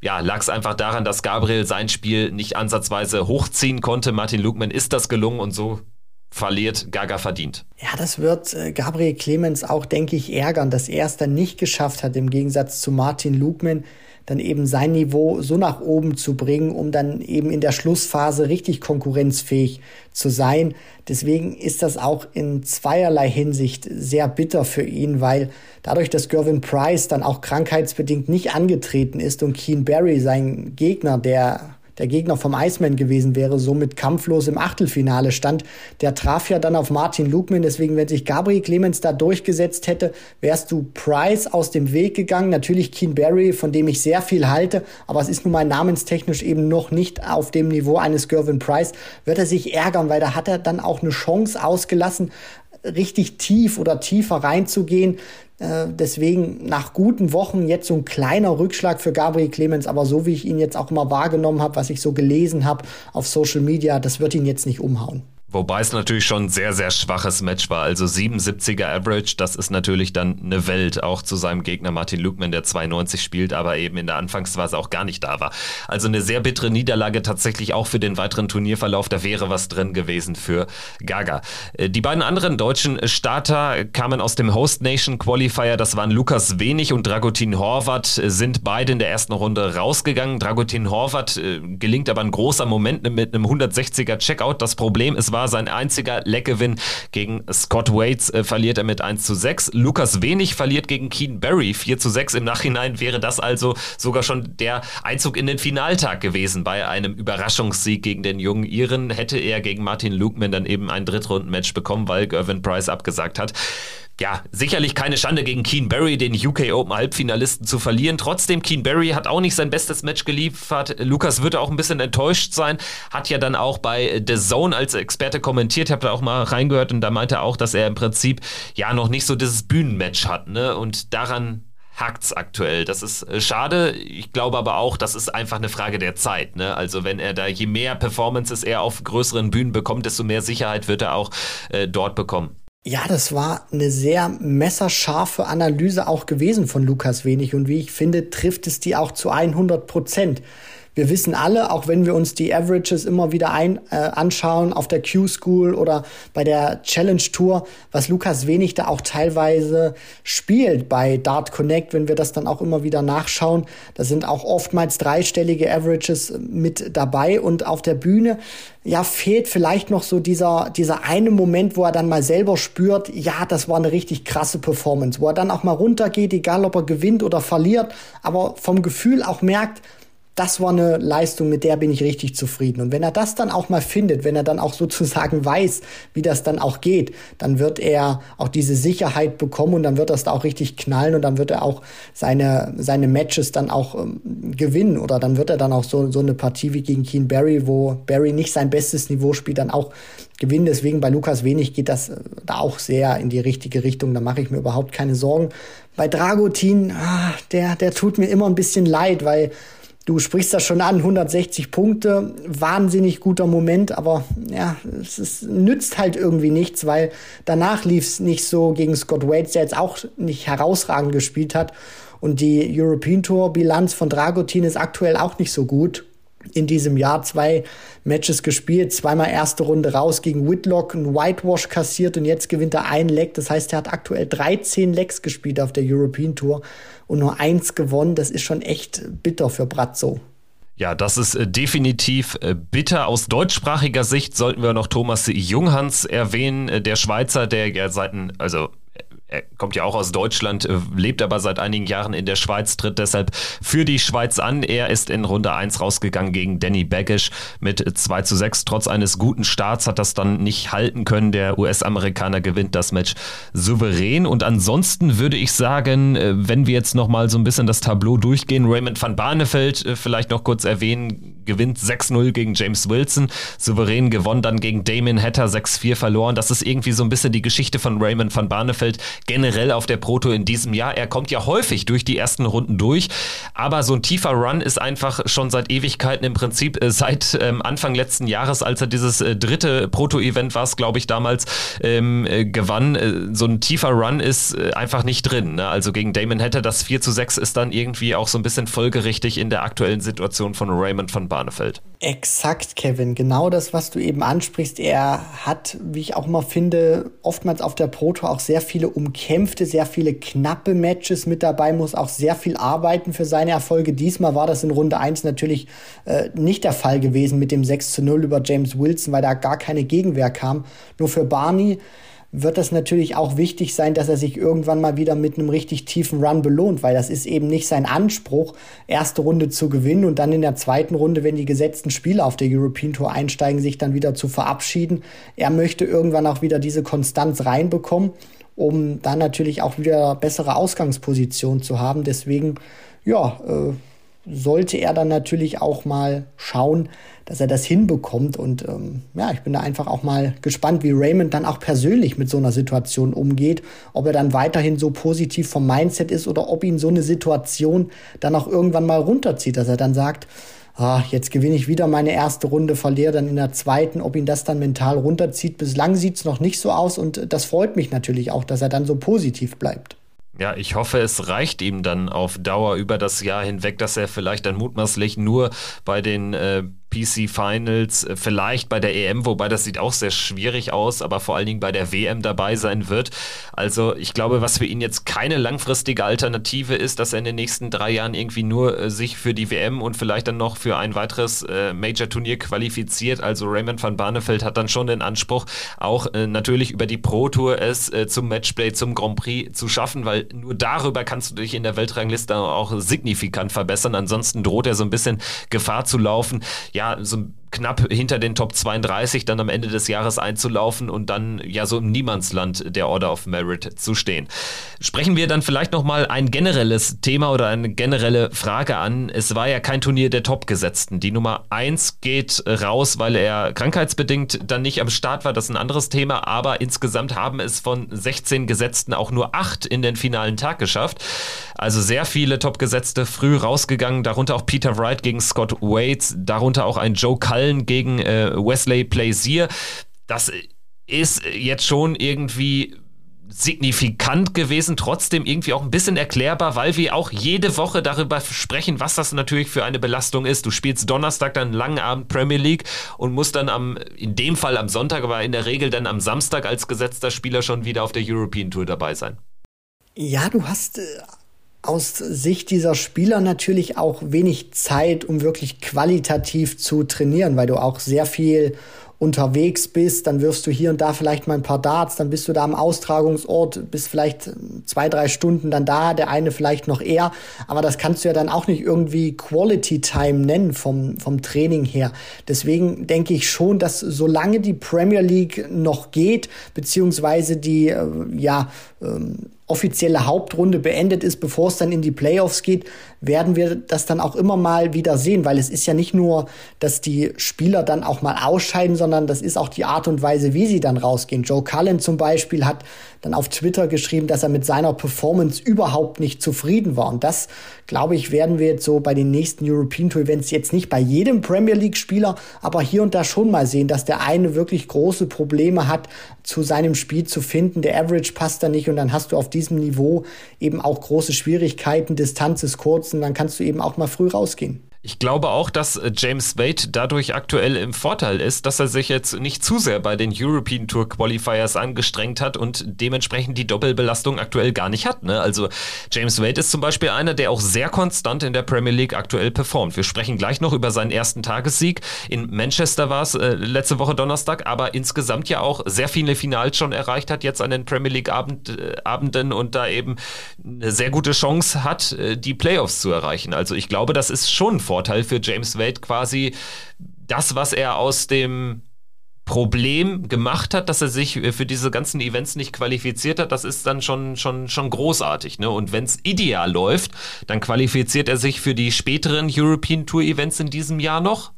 ja, lag es einfach daran, dass Gabriel sein Spiel nicht ansatzweise hochziehen konnte. Martin Lukman ist das gelungen und so verliert Gaga verdient. Ja, das wird äh, Gabriel Clemens auch, denke ich, ärgern, dass er es dann nicht geschafft hat, im Gegensatz zu Martin Lukman dann eben sein Niveau so nach oben zu bringen, um dann eben in der Schlussphase richtig konkurrenzfähig zu sein. Deswegen ist das auch in zweierlei Hinsicht sehr bitter für ihn, weil dadurch, dass Gervin Price dann auch krankheitsbedingt nicht angetreten ist und Keen Barry, sein Gegner, der der Gegner vom Iceman gewesen wäre, somit kampflos im Achtelfinale stand. Der traf ja dann auf Martin Lukman, deswegen, wenn sich Gabriel Clemens da durchgesetzt hätte, wärst du Price aus dem Weg gegangen. Natürlich Keen Barry, von dem ich sehr viel halte, aber es ist nun mal namenstechnisch eben noch nicht auf dem Niveau eines Gervin Price, wird er sich ärgern, weil da hat er dann auch eine Chance ausgelassen, richtig tief oder tiefer reinzugehen. Äh, deswegen nach guten Wochen jetzt so ein kleiner Rückschlag für Gabriel Clemens, aber so wie ich ihn jetzt auch immer wahrgenommen habe, was ich so gelesen habe auf Social Media, das wird ihn jetzt nicht umhauen. Wobei es natürlich schon ein sehr, sehr schwaches Match war. Also 77er Average, das ist natürlich dann eine Welt, auch zu seinem Gegner Martin Lukman, der 92 spielt, aber eben in der Anfangsphase auch gar nicht da war. Also eine sehr bittere Niederlage tatsächlich auch für den weiteren Turnierverlauf. Da wäre was drin gewesen für Gaga. Äh, die beiden anderen deutschen Starter kamen aus dem Host Nation Qualifier. Das waren Lukas Wenig und Dragutin Horvath, sind beide in der ersten Runde rausgegangen. Dragutin Horvath äh, gelingt aber ein großer Moment mit einem 160er Checkout. Das Problem ist, war sein einziger Leckgewinn gegen Scott Waits äh, verliert er mit 1 zu 6. Lukas Wenig verliert gegen Keen Barry 4 zu 6. Im Nachhinein wäre das also sogar schon der Einzug in den Finaltag gewesen. Bei einem Überraschungssieg gegen den jungen Iren hätte er gegen Martin Lukeman dann eben ein Drittrundenmatch bekommen, weil Gervin Price abgesagt hat ja, sicherlich keine Schande gegen Keen Barry, den UK Open Halbfinalisten zu verlieren. Trotzdem, Keen Barry hat auch nicht sein bestes Match geliefert. Lukas wird auch ein bisschen enttäuscht sein. Hat ja dann auch bei The Zone als Experte kommentiert. Ich habe da auch mal reingehört und da meinte er auch, dass er im Prinzip ja noch nicht so dieses Bühnenmatch hat. Ne? Und daran hakt's aktuell. Das ist äh, schade. Ich glaube aber auch, das ist einfach eine Frage der Zeit. Ne? Also wenn er da je mehr Performances er auf größeren Bühnen bekommt, desto mehr Sicherheit wird er auch äh, dort bekommen. Ja, das war eine sehr messerscharfe Analyse auch gewesen von Lukas Wenig und wie ich finde, trifft es die auch zu 100 Prozent. Wir wissen alle, auch wenn wir uns die Averages immer wieder ein, äh, anschauen auf der Q-School oder bei der Challenge Tour, was Lukas Wenig da auch teilweise spielt bei Dart Connect, wenn wir das dann auch immer wieder nachschauen. Da sind auch oftmals dreistellige Averages mit dabei und auf der Bühne ja, fehlt vielleicht noch so dieser, dieser eine Moment, wo er dann mal selber spürt, ja, das war eine richtig krasse Performance, wo er dann auch mal runtergeht, egal ob er gewinnt oder verliert, aber vom Gefühl auch merkt, das war eine Leistung, mit der bin ich richtig zufrieden. Und wenn er das dann auch mal findet, wenn er dann auch sozusagen weiß, wie das dann auch geht, dann wird er auch diese Sicherheit bekommen und dann wird das da auch richtig knallen und dann wird er auch seine, seine Matches dann auch ähm, gewinnen oder dann wird er dann auch so, so eine Partie wie gegen Keen Barry, wo Barry nicht sein bestes Niveau spielt, dann auch gewinnen. Deswegen bei Lukas Wenig geht das äh, da auch sehr in die richtige Richtung. Da mache ich mir überhaupt keine Sorgen. Bei Dragutin, ah, der, der tut mir immer ein bisschen leid, weil Du sprichst das schon an, 160 Punkte, wahnsinnig guter Moment, aber ja, es ist, nützt halt irgendwie nichts, weil danach lief es nicht so gegen Scott Waits, der jetzt auch nicht herausragend gespielt hat. Und die European Tour Bilanz von Dragutin ist aktuell auch nicht so gut in diesem Jahr zwei Matches gespielt, zweimal erste Runde raus gegen Whitlock, ein Whitewash kassiert und jetzt gewinnt er ein Leck. Das heißt, er hat aktuell 13 Lecks gespielt auf der European Tour und nur eins gewonnen. Das ist schon echt bitter für Brazzo. Ja, das ist äh, definitiv äh, bitter. Aus deutschsprachiger Sicht sollten wir noch Thomas Junghans erwähnen, äh, der Schweizer, der ja seit, also er kommt ja auch aus Deutschland, äh, lebt aber seit einigen Jahren in der Schweiz, tritt deshalb für die Schweiz an. Er ist in Runde 1 rausgegangen gegen Danny Baggish mit 2 zu 6. Trotz eines guten Starts hat das dann nicht halten können. Der US-Amerikaner gewinnt das Match souverän. Und ansonsten würde ich sagen, äh, wenn wir jetzt nochmal so ein bisschen das Tableau durchgehen, Raymond van Barneveld äh, vielleicht noch kurz erwähnen, gewinnt 6-0 gegen James Wilson, souverän gewonnen dann gegen Damon Hatter 6-4 verloren. Das ist irgendwie so ein bisschen die Geschichte von Raymond van Barneveld generell auf der Proto in diesem Jahr. Er kommt ja häufig durch die ersten Runden durch, aber so ein tiefer Run ist einfach schon seit Ewigkeiten im Prinzip äh, seit ähm, Anfang letzten Jahres, als er dieses äh, dritte Proto-Event war glaube ich, damals ähm, äh, gewann. Äh, so ein tiefer Run ist äh, einfach nicht drin. Ne? Also gegen Damon Hatter das 4 zu 6 ist dann irgendwie auch so ein bisschen folgerichtig in der aktuellen Situation von Raymond von Barnefeld. Exakt, Kevin. Genau das, was du eben ansprichst. Er hat, wie ich auch immer finde, oftmals auf der Proto auch sehr viele umkämpfte, sehr viele knappe Matches mit dabei, muss auch sehr viel arbeiten für seine Erfolge. Diesmal war das in Runde 1 natürlich äh, nicht der Fall gewesen mit dem 6 zu 0 über James Wilson, weil da gar keine Gegenwehr kam. Nur für Barney wird das natürlich auch wichtig sein, dass er sich irgendwann mal wieder mit einem richtig tiefen Run belohnt, weil das ist eben nicht sein Anspruch, erste Runde zu gewinnen und dann in der zweiten Runde, wenn die gesetzten Spieler auf der European Tour einsteigen, sich dann wieder zu verabschieden. Er möchte irgendwann auch wieder diese Konstanz reinbekommen, um dann natürlich auch wieder bessere Ausgangsposition zu haben. Deswegen, ja, äh, sollte er dann natürlich auch mal schauen, dass er das hinbekommt. Und ähm, ja, ich bin da einfach auch mal gespannt, wie Raymond dann auch persönlich mit so einer Situation umgeht. Ob er dann weiterhin so positiv vom Mindset ist oder ob ihn so eine Situation dann auch irgendwann mal runterzieht, dass er dann sagt, ah, jetzt gewinne ich wieder meine erste Runde, verliere dann in der zweiten, ob ihn das dann mental runterzieht. Bislang sieht es noch nicht so aus und das freut mich natürlich auch, dass er dann so positiv bleibt. Ja, ich hoffe, es reicht ihm dann auf Dauer über das Jahr hinweg, dass er vielleicht dann mutmaßlich nur bei den äh, PC Finals, äh, vielleicht bei der EM, wobei das sieht auch sehr schwierig aus, aber vor allen Dingen bei der WM dabei sein wird. Also ich glaube, was für ihn jetzt keine langfristige Alternative ist, dass er in den nächsten drei Jahren irgendwie nur äh, sich für die WM und vielleicht dann noch für ein weiteres äh, Major-Turnier qualifiziert. Also Raymond van Barneveld hat dann schon den Anspruch, auch äh, natürlich über die Pro Tour es äh, zum Matchplay, zum Grand Prix zu schaffen, weil nur darüber kannst du dich in der Weltrangliste auch signifikant verbessern. Ansonsten droht er so ein bisschen Gefahr zu laufen. Ja, so knapp hinter den Top 32 dann am Ende des Jahres einzulaufen und dann ja so im Niemandsland der Order of Merit zu stehen. Sprechen wir dann vielleicht nochmal ein generelles Thema oder eine generelle Frage an. Es war ja kein Turnier der Topgesetzten. Die Nummer 1 geht raus, weil er krankheitsbedingt dann nicht am Start war. Das ist ein anderes Thema, aber insgesamt haben es von 16 Gesetzten auch nur 8 in den finalen Tag geschafft. Also sehr viele Topgesetzte früh rausgegangen, darunter auch Peter Wright gegen Scott Waits, darunter auch ein Joe Cullen gegen äh, Wesley Plaisir. Das ist jetzt schon irgendwie signifikant gewesen, trotzdem irgendwie auch ein bisschen erklärbar, weil wir auch jede Woche darüber sprechen, was das natürlich für eine Belastung ist. Du spielst Donnerstag dann einen langen Abend Premier League und musst dann am, in dem Fall am Sonntag, aber in der Regel dann am Samstag als gesetzter Spieler schon wieder auf der European Tour dabei sein. Ja, du hast äh, aus Sicht dieser Spieler natürlich auch wenig Zeit, um wirklich qualitativ zu trainieren, weil du auch sehr viel unterwegs bist, dann wirfst du hier und da vielleicht mal ein paar Darts, dann bist du da am Austragungsort, bist vielleicht zwei, drei Stunden dann da, der eine vielleicht noch eher, aber das kannst du ja dann auch nicht irgendwie Quality Time nennen vom, vom Training her. Deswegen denke ich schon, dass solange die Premier League noch geht, beziehungsweise die, äh, ja, ähm, offizielle Hauptrunde beendet ist, bevor es dann in die Playoffs geht, werden wir das dann auch immer mal wieder sehen, weil es ist ja nicht nur, dass die Spieler dann auch mal ausscheiden, sondern das ist auch die Art und Weise, wie sie dann rausgehen. Joe Cullen zum Beispiel hat dann auf Twitter geschrieben, dass er mit seiner Performance überhaupt nicht zufrieden war. Und das, glaube ich, werden wir jetzt so bei den nächsten European Tour Events jetzt nicht bei jedem Premier League Spieler, aber hier und da schon mal sehen, dass der eine wirklich große Probleme hat, zu seinem Spiel zu finden. Der Average passt da nicht und dann hast du auf diesem Niveau eben auch große Schwierigkeiten. Distanz ist kurz und dann kannst du eben auch mal früh rausgehen. Ich glaube auch, dass äh, James Wade dadurch aktuell im Vorteil ist, dass er sich jetzt nicht zu sehr bei den European Tour Qualifiers angestrengt hat und dementsprechend die Doppelbelastung aktuell gar nicht hat. Ne? Also James Wade ist zum Beispiel einer, der auch sehr konstant in der Premier League aktuell performt. Wir sprechen gleich noch über seinen ersten Tagessieg. In Manchester war es äh, letzte Woche Donnerstag, aber insgesamt ja auch sehr viele Finals schon erreicht hat, jetzt an den Premier League Abend, äh, Abenden und da eben eine sehr gute Chance hat, äh, die Playoffs zu erreichen. Also ich glaube, das ist schon ein Vorteil Vorteil für James Wade quasi das, was er aus dem Problem gemacht hat, dass er sich für diese ganzen Events nicht qualifiziert hat, das ist dann schon, schon, schon großartig. Ne? Und wenn es ideal läuft, dann qualifiziert er sich für die späteren European Tour Events in diesem Jahr noch.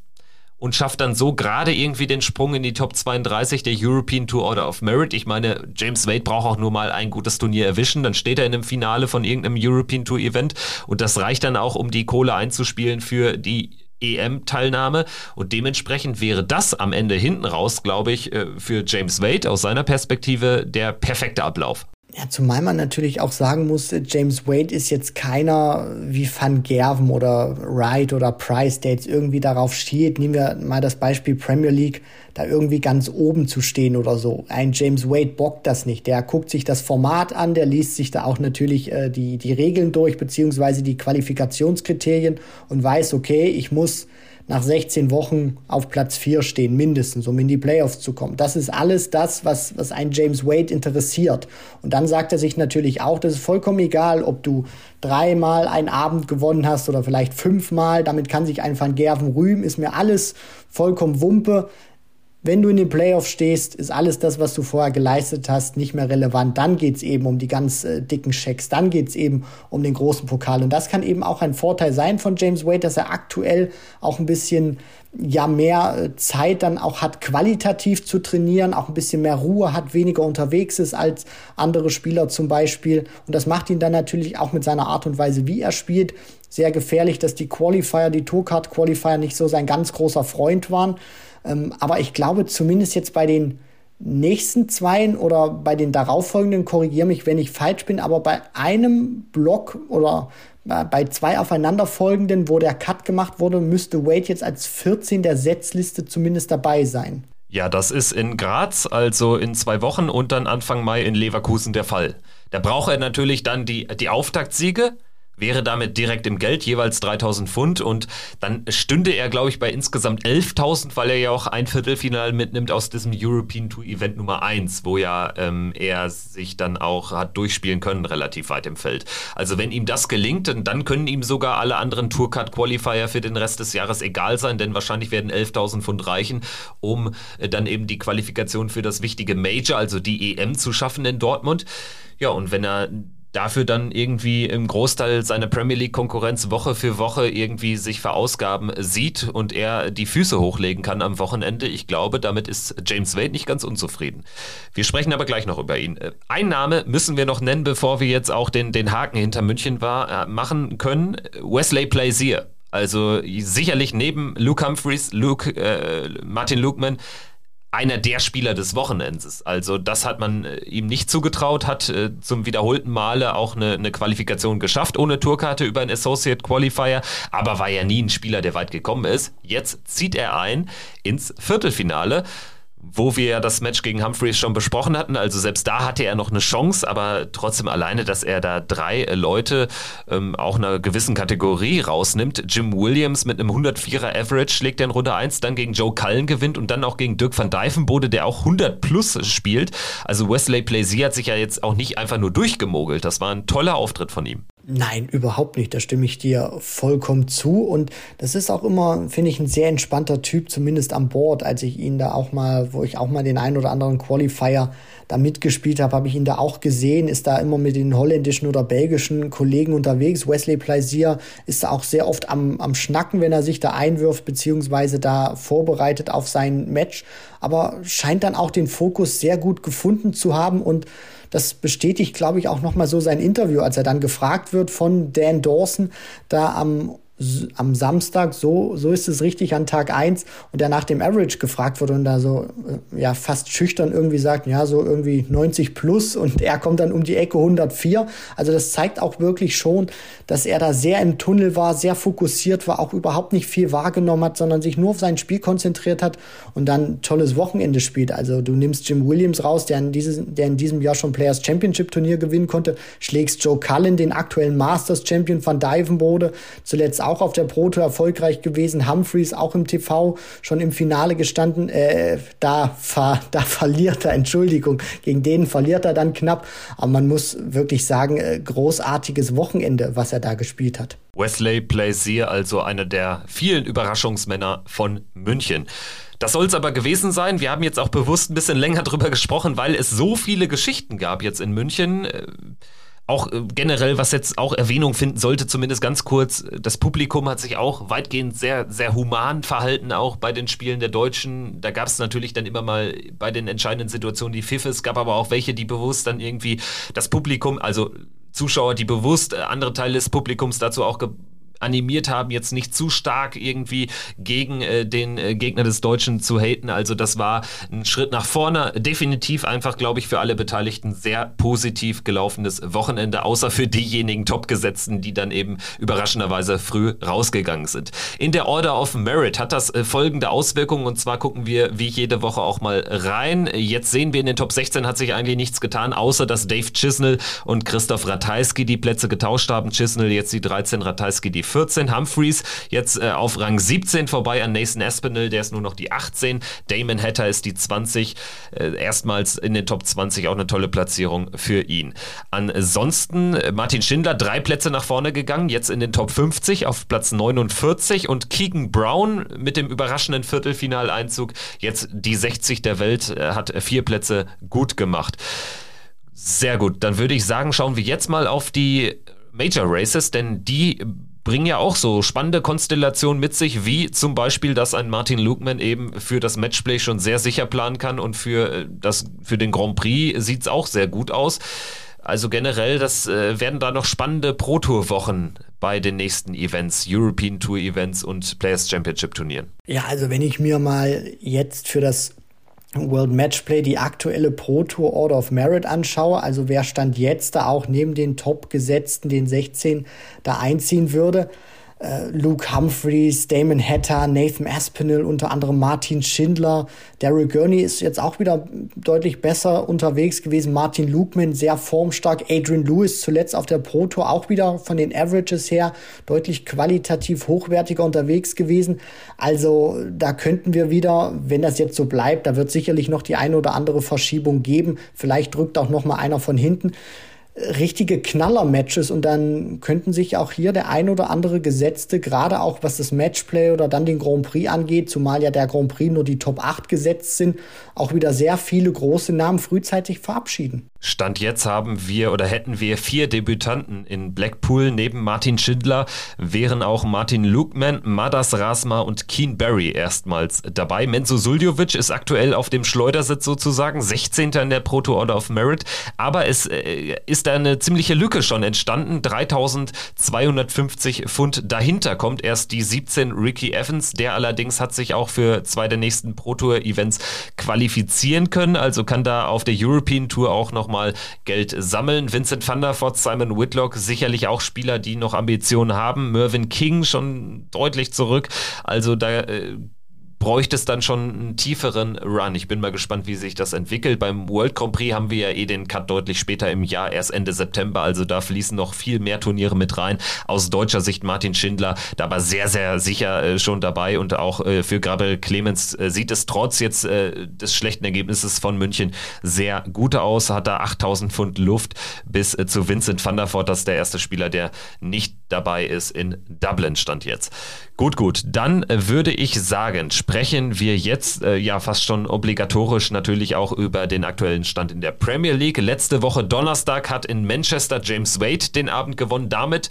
Und schafft dann so gerade irgendwie den Sprung in die Top 32 der European Tour Order of Merit. Ich meine, James Wade braucht auch nur mal ein gutes Turnier erwischen, dann steht er in einem Finale von irgendeinem European Tour Event und das reicht dann auch, um die Kohle einzuspielen für die EM-Teilnahme und dementsprechend wäre das am Ende hinten raus, glaube ich, äh, für James Wade aus seiner Perspektive der perfekte Ablauf. Ja, zumal man natürlich auch sagen muss, James Wade ist jetzt keiner wie Van Gerven oder Wright oder Price, der jetzt irgendwie darauf steht, nehmen wir mal das Beispiel Premier League, da irgendwie ganz oben zu stehen oder so. Ein James Wade bockt das nicht. Der guckt sich das Format an, der liest sich da auch natürlich äh, die, die Regeln durch, beziehungsweise die Qualifikationskriterien und weiß, okay, ich muss nach 16 Wochen auf Platz 4 stehen, mindestens, um in die Playoffs zu kommen. Das ist alles das, was, was einen James Wade interessiert. Und dann sagt er sich natürlich auch, das ist vollkommen egal, ob du dreimal einen Abend gewonnen hast oder vielleicht fünfmal. Damit kann sich ein Van Gerven rühmen, ist mir alles vollkommen Wumpe wenn du in den Playoffs stehst, ist alles das, was du vorher geleistet hast, nicht mehr relevant. Dann geht's eben um die ganz äh, dicken Schecks. Dann geht's eben um den großen Pokal. Und das kann eben auch ein Vorteil sein von James Wade, dass er aktuell auch ein bisschen ja mehr äh, Zeit dann auch hat, qualitativ zu trainieren, auch ein bisschen mehr Ruhe hat, weniger unterwegs ist als andere Spieler zum Beispiel. Und das macht ihn dann natürlich auch mit seiner Art und Weise, wie er spielt, sehr gefährlich, dass die Qualifier, die Tourcard Qualifier nicht so sein ganz großer Freund waren. Ähm, aber ich glaube, zumindest jetzt bei den nächsten zweien oder bei den darauffolgenden, korrigiere mich, wenn ich falsch bin, aber bei einem Block oder bei zwei aufeinanderfolgenden, wo der Cut gemacht wurde, müsste Wade jetzt als 14 der Setzliste zumindest dabei sein. Ja, das ist in Graz, also in zwei Wochen und dann Anfang Mai in Leverkusen der Fall. Da braucht er natürlich dann die, die Auftaktsiege, wäre damit direkt im Geld, jeweils 3000 Pfund und dann stünde er, glaube ich, bei insgesamt 11.000, weil er ja auch ein Viertelfinal mitnimmt aus diesem European Tour Event Nummer 1, wo ja ähm, er sich dann auch hat durchspielen können, relativ weit im Feld. Also wenn ihm das gelingt, dann können ihm sogar alle anderen Tourcard Qualifier für den Rest des Jahres egal sein, denn wahrscheinlich werden 11.000 Pfund reichen, um äh, dann eben die Qualifikation für das wichtige Major, also die EM zu schaffen in Dortmund. Ja, und wenn er dafür dann irgendwie im Großteil seiner Premier League Konkurrenz Woche für Woche irgendwie sich verausgaben sieht und er die Füße hochlegen kann am Wochenende. Ich glaube, damit ist James Wade nicht ganz unzufrieden. Wir sprechen aber gleich noch über ihn. Äh, ein Name müssen wir noch nennen, bevor wir jetzt auch den, den Haken hinter München war, äh, machen können. Wesley Plaisier. Also sicherlich neben Luke Humphreys, Luke, äh, Martin Lukeman einer der Spieler des Wochenendes. Also das hat man äh, ihm nicht zugetraut, hat äh, zum wiederholten Male auch eine, eine, Qualifikation geschafft ohne Tourkarte über einen Associate Qualifier, aber war ja nie ein Spieler, der weit gekommen ist. Jetzt zieht er ein ins Viertelfinale wo wir ja das Match gegen Humphreys schon besprochen hatten. Also selbst da hatte er noch eine Chance, aber trotzdem alleine, dass er da drei Leute ähm, auch einer gewissen Kategorie rausnimmt. Jim Williams mit einem 104er Average schlägt er in Runde 1, dann gegen Joe Cullen gewinnt und dann auch gegen Dirk van Dijvenbode, der auch 100 plus spielt. Also Wesley Plaisir hat sich ja jetzt auch nicht einfach nur durchgemogelt. Das war ein toller Auftritt von ihm. Nein, überhaupt nicht. Da stimme ich dir vollkommen zu. Und das ist auch immer, finde ich, ein sehr entspannter Typ, zumindest an Bord. Als ich ihn da auch mal, wo ich auch mal den einen oder anderen Qualifier da mitgespielt habe, habe ich ihn da auch gesehen, ist da immer mit den holländischen oder belgischen Kollegen unterwegs. Wesley Plaisier ist da auch sehr oft am, am Schnacken, wenn er sich da einwirft, beziehungsweise da vorbereitet auf sein Match. Aber scheint dann auch den Fokus sehr gut gefunden zu haben und das bestätigt, glaube ich, auch nochmal so sein Interview, als er dann gefragt wird von Dan Dawson, da am am Samstag, so, so ist es richtig, an Tag eins und der nach dem Average gefragt wurde und da so, äh, ja, fast schüchtern irgendwie sagt, ja, so irgendwie 90 plus und er kommt dann um die Ecke 104. Also das zeigt auch wirklich schon, dass er da sehr im Tunnel war, sehr fokussiert war, auch überhaupt nicht viel wahrgenommen hat, sondern sich nur auf sein Spiel konzentriert hat und dann tolles Wochenende spielt. Also du nimmst Jim Williams raus, der in, dieses, der in diesem Jahr schon Players Championship Turnier gewinnen konnte, schlägst Joe Cullen, den aktuellen Masters Champion von Divenbode, zuletzt auch auf der Proto erfolgreich gewesen. Humphreys auch im TV schon im Finale gestanden. Äh, da, ver, da verliert er, Entschuldigung, gegen den verliert er dann knapp. Aber man muss wirklich sagen, äh, großartiges Wochenende, was er da gespielt hat. Wesley Plaisier, also einer der vielen Überraschungsmänner von München. Das soll es aber gewesen sein. Wir haben jetzt auch bewusst ein bisschen länger drüber gesprochen, weil es so viele Geschichten gab jetzt in München. Auch äh, generell, was jetzt auch Erwähnung finden sollte, zumindest ganz kurz, das Publikum hat sich auch weitgehend sehr, sehr human verhalten, auch bei den Spielen der Deutschen. Da gab es natürlich dann immer mal bei den entscheidenden Situationen die Pfiffe. Es gab aber auch welche, die bewusst dann irgendwie das Publikum, also Zuschauer, die bewusst äh, andere Teile des Publikums dazu auch animiert haben, jetzt nicht zu stark irgendwie gegen äh, den äh, Gegner des Deutschen zu haten. Also das war ein Schritt nach vorne. Definitiv einfach, glaube ich, für alle Beteiligten sehr positiv gelaufenes Wochenende, außer für diejenigen Topgesetzten, die dann eben überraschenderweise früh rausgegangen sind. In der Order of Merit hat das äh, folgende Auswirkungen und zwar gucken wir wie jede Woche auch mal rein. Jetzt sehen wir in den Top 16 hat sich eigentlich nichts getan, außer dass Dave Chisnell und Christoph Ratajski die Plätze getauscht haben. Chisnell jetzt die 13, Ratajski die 14. Humphreys jetzt äh, auf Rang 17 vorbei an Nathan Espinel, der ist nur noch die 18. Damon Hatter ist die 20. Äh, erstmals in den Top 20 auch eine tolle Platzierung für ihn. Ansonsten äh, Martin Schindler drei Plätze nach vorne gegangen, jetzt in den Top 50 auf Platz 49 und Keegan Brown mit dem überraschenden Viertelfinaleinzug jetzt die 60 der Welt äh, hat vier Plätze gut gemacht. Sehr gut, dann würde ich sagen, schauen wir jetzt mal auf die Major Races, denn die bringen ja auch so spannende Konstellationen mit sich, wie zum Beispiel, dass ein Martin Lukeman eben für das Matchplay schon sehr sicher planen kann und für, äh, das, für den Grand Prix sieht es auch sehr gut aus. Also generell, das äh, werden da noch spannende Pro-Tour-Wochen bei den nächsten Events, European Tour Events und Players Championship Turnieren. Ja, also wenn ich mir mal jetzt für das World Matchplay die aktuelle Pro Tour Order of Merit anschaue, also wer stand jetzt da auch neben den Top-Gesetzten, den 16, da einziehen würde, äh, Luke Humphreys, Damon Hatter, Nathan Aspinall, unter anderem Martin Schindler. Daryl Gurney ist jetzt auch wieder deutlich besser unterwegs gewesen. Martin Lukeman sehr formstark. Adrian Lewis zuletzt auf der Pro Tour auch wieder von den Averages her deutlich qualitativ hochwertiger unterwegs gewesen. Also da könnten wir wieder, wenn das jetzt so bleibt, da wird sicherlich noch die eine oder andere Verschiebung geben. Vielleicht drückt auch noch mal einer von hinten richtige Knaller-Matches und dann könnten sich auch hier der ein oder andere Gesetzte, gerade auch was das Matchplay oder dann den Grand Prix angeht, zumal ja der Grand Prix nur die Top 8 gesetzt sind, auch wieder sehr viele große Namen frühzeitig verabschieden. Stand jetzt haben wir oder hätten wir vier Debütanten in Blackpool. Neben Martin Schindler wären auch Martin Lukeman, Madas Rasma und Keen Barry erstmals dabei. Menzo Suljovic ist aktuell auf dem Schleudersitz sozusagen, 16. in der Proto Order of Merit. Aber es äh, ist da eine ziemliche Lücke schon entstanden. 3250 Pfund dahinter kommt erst die 17 Ricky Evans. Der allerdings hat sich auch für zwei der nächsten Pro Tour Events qualifizieren können. Also kann da auf der European Tour auch noch nochmal Geld sammeln. Vincent van der Voort, Simon Whitlock, sicherlich auch Spieler, die noch Ambitionen haben. Mervyn King schon deutlich zurück. Also da äh, bräuchte es dann schon einen tieferen Run. Ich bin mal gespannt, wie sich das entwickelt. Beim World Grand Prix haben wir ja eh den Cut deutlich später im Jahr, erst Ende September. Also da fließen noch viel mehr Turniere mit rein. Aus deutscher Sicht Martin Schindler, da war sehr, sehr sicher äh, schon dabei. Und auch äh, für Gabriel Clemens äh, sieht es trotz jetzt äh, des schlechten Ergebnisses von München sehr gut aus. Hat da 8000 Pfund Luft bis äh, zu Vincent van der Voort. Das ist der erste Spieler, der nicht dabei ist in Dublin, stand jetzt. Gut, gut. Dann äh, würde ich sagen, sprechen wir jetzt äh, ja fast schon obligatorisch natürlich auch über den aktuellen Stand in der Premier League. Letzte Woche Donnerstag hat in Manchester James Wade den Abend gewonnen. Damit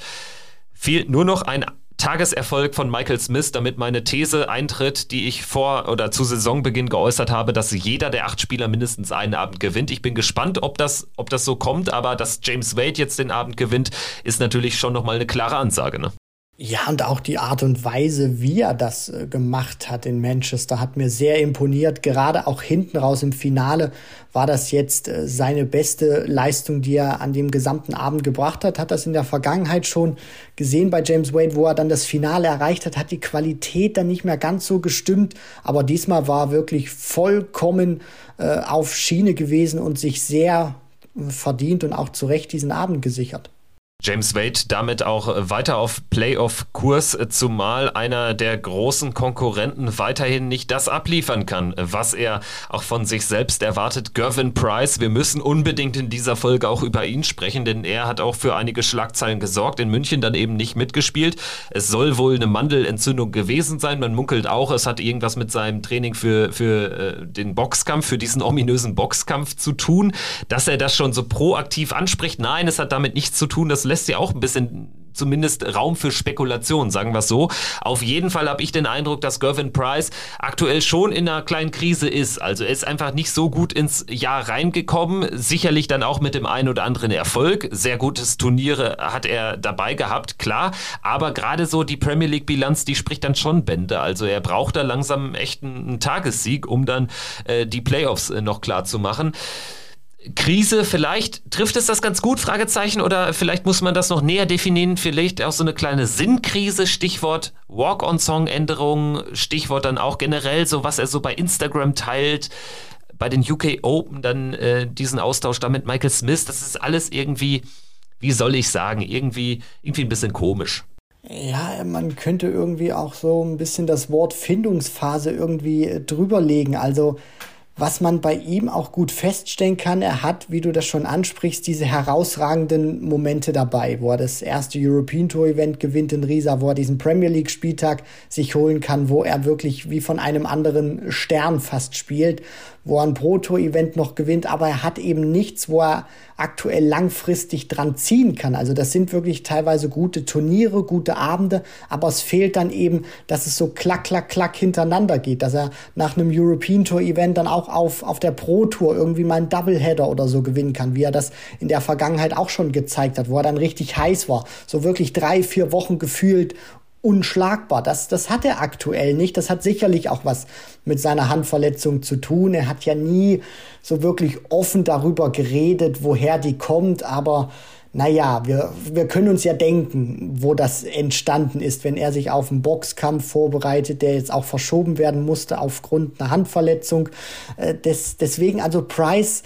fehlt nur noch ein Tageserfolg von Michael Smith, damit meine These eintritt, die ich vor oder zu Saisonbeginn geäußert habe, dass jeder der acht Spieler mindestens einen Abend gewinnt. Ich bin gespannt, ob das, ob das so kommt, aber dass James Wade jetzt den Abend gewinnt, ist natürlich schon nochmal eine klare Ansage. Ne? Ja, und auch die Art und Weise, wie er das äh, gemacht hat in Manchester, hat mir sehr imponiert. Gerade auch hinten raus im Finale war das jetzt äh, seine beste Leistung, die er an dem gesamten Abend gebracht hat. Hat das in der Vergangenheit schon gesehen bei James Wade, wo er dann das Finale erreicht hat, hat die Qualität dann nicht mehr ganz so gestimmt. Aber diesmal war er wirklich vollkommen äh, auf Schiene gewesen und sich sehr verdient und auch zu Recht diesen Abend gesichert. James Wade damit auch weiter auf Playoff-Kurs, zumal einer der großen Konkurrenten weiterhin nicht das abliefern kann, was er auch von sich selbst erwartet. Gervin Price, wir müssen unbedingt in dieser Folge auch über ihn sprechen, denn er hat auch für einige Schlagzeilen gesorgt, in München dann eben nicht mitgespielt. Es soll wohl eine Mandelentzündung gewesen sein. Man munkelt auch, es hat irgendwas mit seinem Training für, für äh, den Boxkampf, für diesen ominösen Boxkampf zu tun. Dass er das schon so proaktiv anspricht, nein, es hat damit nichts zu tun, dass lässt ja auch ein bisschen zumindest Raum für Spekulation, sagen wir es so. Auf jeden Fall habe ich den Eindruck, dass Gervin Price aktuell schon in einer kleinen Krise ist. Also er ist einfach nicht so gut ins Jahr reingekommen. Sicherlich dann auch mit dem einen oder anderen Erfolg. Sehr gutes Turniere hat er dabei gehabt, klar. Aber gerade so die Premier League Bilanz, die spricht dann schon Bände. Also er braucht da langsam echt einen Tagessieg, um dann äh, die Playoffs äh, noch klar zu machen. Krise, vielleicht trifft es das ganz gut, Fragezeichen, oder vielleicht muss man das noch näher definieren, vielleicht auch so eine kleine Sinnkrise, Stichwort Walk-on-Song-Änderungen, Stichwort dann auch generell so, was er so bei Instagram teilt, bei den UK Open dann äh, diesen Austausch da mit Michael Smith, das ist alles irgendwie, wie soll ich sagen, irgendwie, irgendwie ein bisschen komisch. Ja, man könnte irgendwie auch so ein bisschen das Wort Findungsphase irgendwie drüberlegen, also was man bei ihm auch gut feststellen kann, er hat, wie du das schon ansprichst, diese herausragenden Momente dabei, wo er das erste European Tour Event gewinnt in Riesa, wo er diesen Premier League Spieltag sich holen kann, wo er wirklich wie von einem anderen Stern fast spielt, wo er ein Pro Tour Event noch gewinnt, aber er hat eben nichts, wo er aktuell langfristig dran ziehen kann. Also das sind wirklich teilweise gute Turniere, gute Abende, aber es fehlt dann eben, dass es so klack, klack, klack hintereinander geht, dass er nach einem European Tour Event dann auch auf, auf der Pro Tour irgendwie mal einen Doubleheader oder so gewinnen kann, wie er das in der Vergangenheit auch schon gezeigt hat, wo er dann richtig heiß war, so wirklich drei, vier Wochen gefühlt unschlagbar. Das, das hat er aktuell nicht. Das hat sicherlich auch was mit seiner Handverletzung zu tun. Er hat ja nie so wirklich offen darüber geredet, woher die kommt, aber naja, wir, wir können uns ja denken, wo das entstanden ist, wenn er sich auf einen Boxkampf vorbereitet, der jetzt auch verschoben werden musste aufgrund einer Handverletzung. Äh, des, deswegen also Price,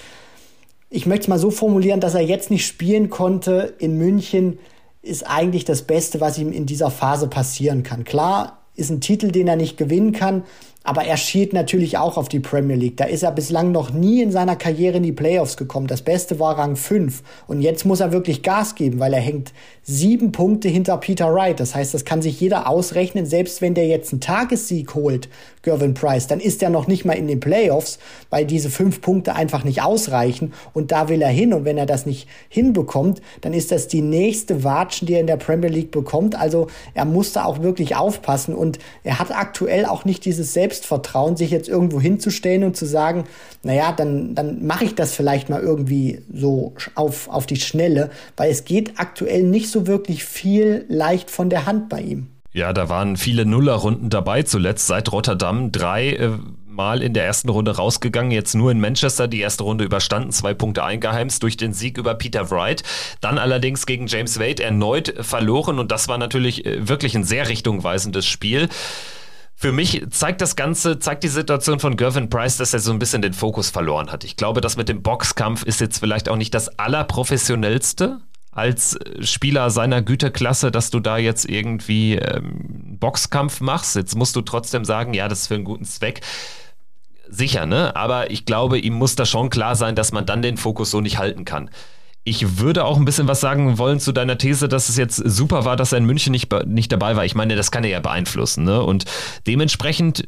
ich möchte es mal so formulieren, dass er jetzt nicht spielen konnte in München, ist eigentlich das Beste, was ihm in dieser Phase passieren kann. Klar, ist ein Titel, den er nicht gewinnen kann, aber er schielt natürlich auch auf die Premier League. Da ist er bislang noch nie in seiner Karriere in die Playoffs gekommen. Das Beste war Rang 5. Und jetzt muss er wirklich Gas geben, weil er hängt sieben Punkte hinter Peter Wright. Das heißt, das kann sich jeder ausrechnen. Selbst wenn der jetzt einen Tagessieg holt, Gervin Price, dann ist er noch nicht mal in den Playoffs, weil diese fünf Punkte einfach nicht ausreichen. Und da will er hin. Und wenn er das nicht hinbekommt, dann ist das die nächste Watschen, die er in der Premier League bekommt. Also er muss da auch wirklich aufpassen. Und er hat aktuell auch nicht dieses Selbst Selbstvertrauen, sich jetzt irgendwo hinzustellen und zu sagen, naja, dann, dann mache ich das vielleicht mal irgendwie so auf, auf die Schnelle, weil es geht aktuell nicht so wirklich viel leicht von der Hand bei ihm. Ja, da waren viele Nullerrunden dabei zuletzt, seit Rotterdam drei. Äh Mal in der ersten Runde rausgegangen, jetzt nur in Manchester die erste Runde überstanden, zwei Punkte eingeheimst durch den Sieg über Peter Wright. Dann allerdings gegen James Wade erneut verloren und das war natürlich äh, wirklich ein sehr richtungweisendes Spiel. Für mich zeigt das Ganze, zeigt die Situation von Gervin Price, dass er so ein bisschen den Fokus verloren hat. Ich glaube, das mit dem Boxkampf ist jetzt vielleicht auch nicht das allerprofessionellste als Spieler seiner Güterklasse, dass du da jetzt irgendwie ähm, Boxkampf machst. Jetzt musst du trotzdem sagen, ja, das ist für einen guten Zweck. Sicher, ne? Aber ich glaube, ihm muss da schon klar sein, dass man dann den Fokus so nicht halten kann. Ich würde auch ein bisschen was sagen wollen zu deiner These, dass es jetzt super war, dass er in München nicht, nicht dabei war. Ich meine, das kann er ja beeinflussen. Ne? Und dementsprechend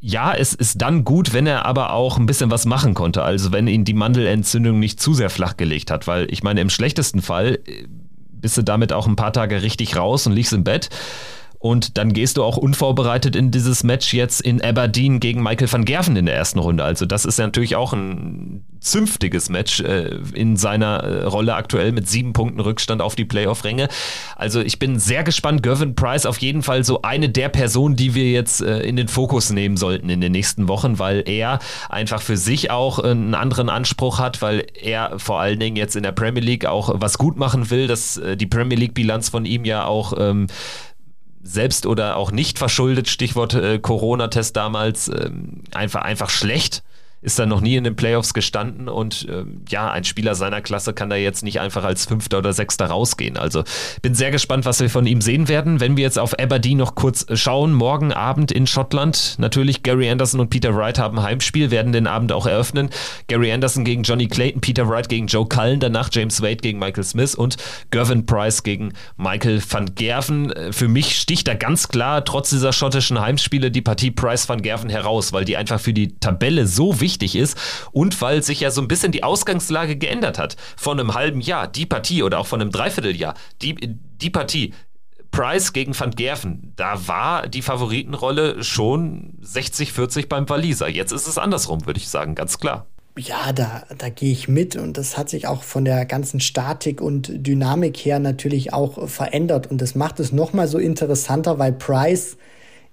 ja, es ist dann gut, wenn er aber auch ein bisschen was machen konnte. Also wenn ihn die Mandelentzündung nicht zu sehr flach gelegt hat. Weil ich meine, im schlechtesten Fall äh, bist du damit auch ein paar Tage richtig raus und liegst im Bett. Und dann gehst du auch unvorbereitet in dieses Match jetzt in Aberdeen gegen Michael van Gerven in der ersten Runde. Also das ist ja natürlich auch ein zünftiges Match äh, in seiner äh, Rolle aktuell mit sieben Punkten Rückstand auf die Playoff-Ränge. Also ich bin sehr gespannt. Gervin Price auf jeden Fall so eine der Personen, die wir jetzt äh, in den Fokus nehmen sollten in den nächsten Wochen, weil er einfach für sich auch äh, einen anderen Anspruch hat, weil er vor allen Dingen jetzt in der Premier League auch was gut machen will, dass äh, die Premier League-Bilanz von ihm ja auch ähm, selbst oder auch nicht verschuldet, Stichwort äh, Corona-Test damals, ähm, einfach, einfach schlecht ist er noch nie in den Playoffs gestanden und äh, ja, ein Spieler seiner Klasse kann da jetzt nicht einfach als Fünfter oder Sechster rausgehen. Also bin sehr gespannt, was wir von ihm sehen werden. Wenn wir jetzt auf Aberdeen noch kurz schauen, morgen Abend in Schottland, natürlich Gary Anderson und Peter Wright haben Heimspiel, werden den Abend auch eröffnen. Gary Anderson gegen Johnny Clayton, Peter Wright gegen Joe Cullen, danach James Wade gegen Michael Smith und Gervin Price gegen Michael van Gerven. Für mich sticht da ganz klar, trotz dieser schottischen Heimspiele, die Partie Price van Gerven heraus, weil die einfach für die Tabelle so wichtig wichtig ist und weil sich ja so ein bisschen die Ausgangslage geändert hat. Von einem halben Jahr, die Partie oder auch von einem Dreivierteljahr, die, die Partie. Price gegen Van Gerven, da war die Favoritenrolle schon 60-40 beim Waliser. Jetzt ist es andersrum, würde ich sagen, ganz klar. Ja, da, da gehe ich mit und das hat sich auch von der ganzen Statik und Dynamik her natürlich auch verändert und das macht es nochmal so interessanter, weil Price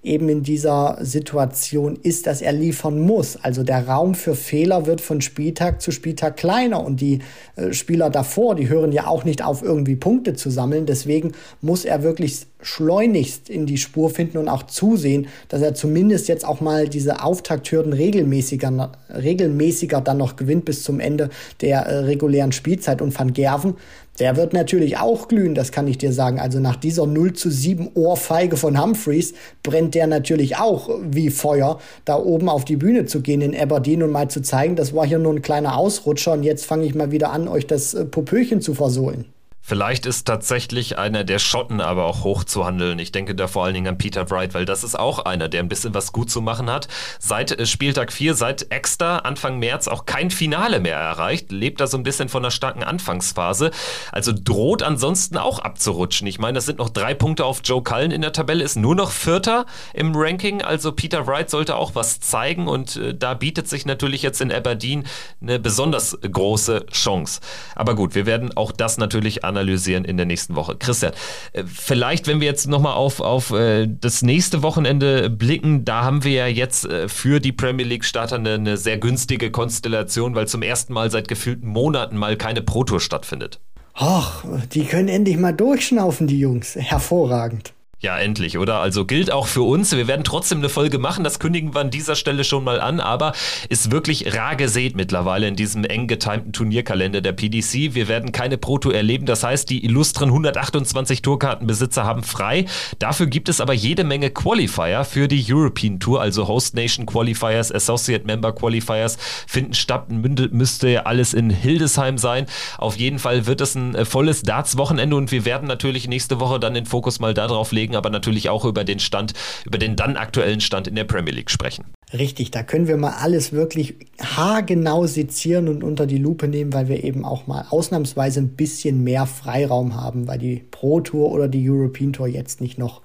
eben in dieser Situation ist, dass er liefern muss. Also der Raum für Fehler wird von Spieltag zu Spieltag kleiner und die äh, Spieler davor, die hören ja auch nicht auf, irgendwie Punkte zu sammeln. Deswegen muss er wirklich schleunigst in die Spur finden und auch zusehen, dass er zumindest jetzt auch mal diese Auftakthürden regelmäßiger, regelmäßiger dann noch gewinnt bis zum Ende der äh, regulären Spielzeit. Und Van Gerven, der wird natürlich auch glühen, das kann ich dir sagen. Also nach dieser 0 zu 7 Ohrfeige von Humphreys brennt der natürlich auch wie Feuer, da oben auf die Bühne zu gehen in Aberdeen und mal zu zeigen, das war hier nur ein kleiner Ausrutscher und jetzt fange ich mal wieder an, euch das äh, Popöchen zu versohlen. Vielleicht ist tatsächlich einer der Schotten aber auch hoch zu handeln. Ich denke da vor allen Dingen an Peter Wright, weil das ist auch einer, der ein bisschen was gut zu machen hat. Seit äh, Spieltag 4, seit Exter Anfang März auch kein Finale mehr erreicht, lebt da so ein bisschen von einer starken Anfangsphase. Also droht ansonsten auch abzurutschen. Ich meine, das sind noch drei Punkte auf Joe Cullen in der Tabelle, ist nur noch Vierter im Ranking. Also Peter Wright sollte auch was zeigen und äh, da bietet sich natürlich jetzt in Aberdeen eine besonders große Chance. Aber gut, wir werden auch das natürlich an analysieren in der nächsten Woche. Christian, äh, vielleicht, wenn wir jetzt nochmal auf, auf äh, das nächste Wochenende blicken, da haben wir ja jetzt äh, für die Premier League-Starter eine, eine sehr günstige Konstellation, weil zum ersten Mal seit gefühlten Monaten mal keine Pro-Tour stattfindet. Ach, die können endlich mal durchschnaufen, die Jungs. Hervorragend. Ja, endlich, oder? Also gilt auch für uns. Wir werden trotzdem eine Folge machen, das kündigen wir an dieser Stelle schon mal an, aber ist wirklich rar gesät mittlerweile in diesem eng getimten Turnierkalender der PDC. Wir werden keine Proto erleben, das heißt, die illustren 128 Tourkartenbesitzer haben frei. Dafür gibt es aber jede Menge Qualifier für die European Tour, also Host Nation Qualifiers, Associate Member Qualifiers finden statt. Müsste ja alles in Hildesheim sein. Auf jeden Fall wird es ein äh, volles Darts-Wochenende und wir werden natürlich nächste Woche dann den Fokus mal darauf legen, aber natürlich auch über den Stand, über den dann aktuellen Stand in der Premier League sprechen. Richtig, da können wir mal alles wirklich haargenau sezieren und unter die Lupe nehmen, weil wir eben auch mal ausnahmsweise ein bisschen mehr Freiraum haben, weil die Pro Tour oder die European Tour jetzt nicht noch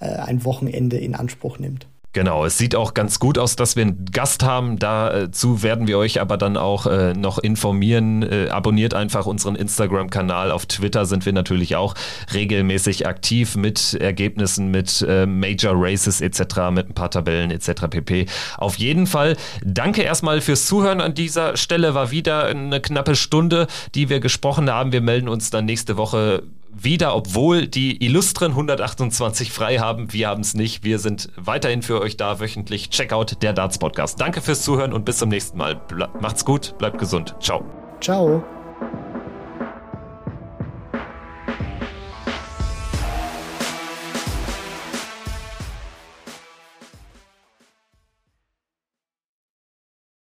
äh, ein Wochenende in Anspruch nimmt. Genau, es sieht auch ganz gut aus, dass wir einen Gast haben. Dazu werden wir euch aber dann auch äh, noch informieren. Äh, abonniert einfach unseren Instagram-Kanal. Auf Twitter sind wir natürlich auch regelmäßig aktiv mit Ergebnissen, mit äh, Major Races etc., mit ein paar Tabellen etc. pp. Auf jeden Fall danke erstmal fürs Zuhören an dieser Stelle. War wieder eine knappe Stunde, die wir gesprochen haben. Wir melden uns dann nächste Woche wieder, obwohl die illustren 128 frei haben. Wir haben es nicht. Wir sind weiterhin für euch da wöchentlich. Checkout der Darts Podcast. Danke fürs Zuhören und bis zum nächsten Mal. Ble macht's gut, bleibt gesund. Ciao. Ciao.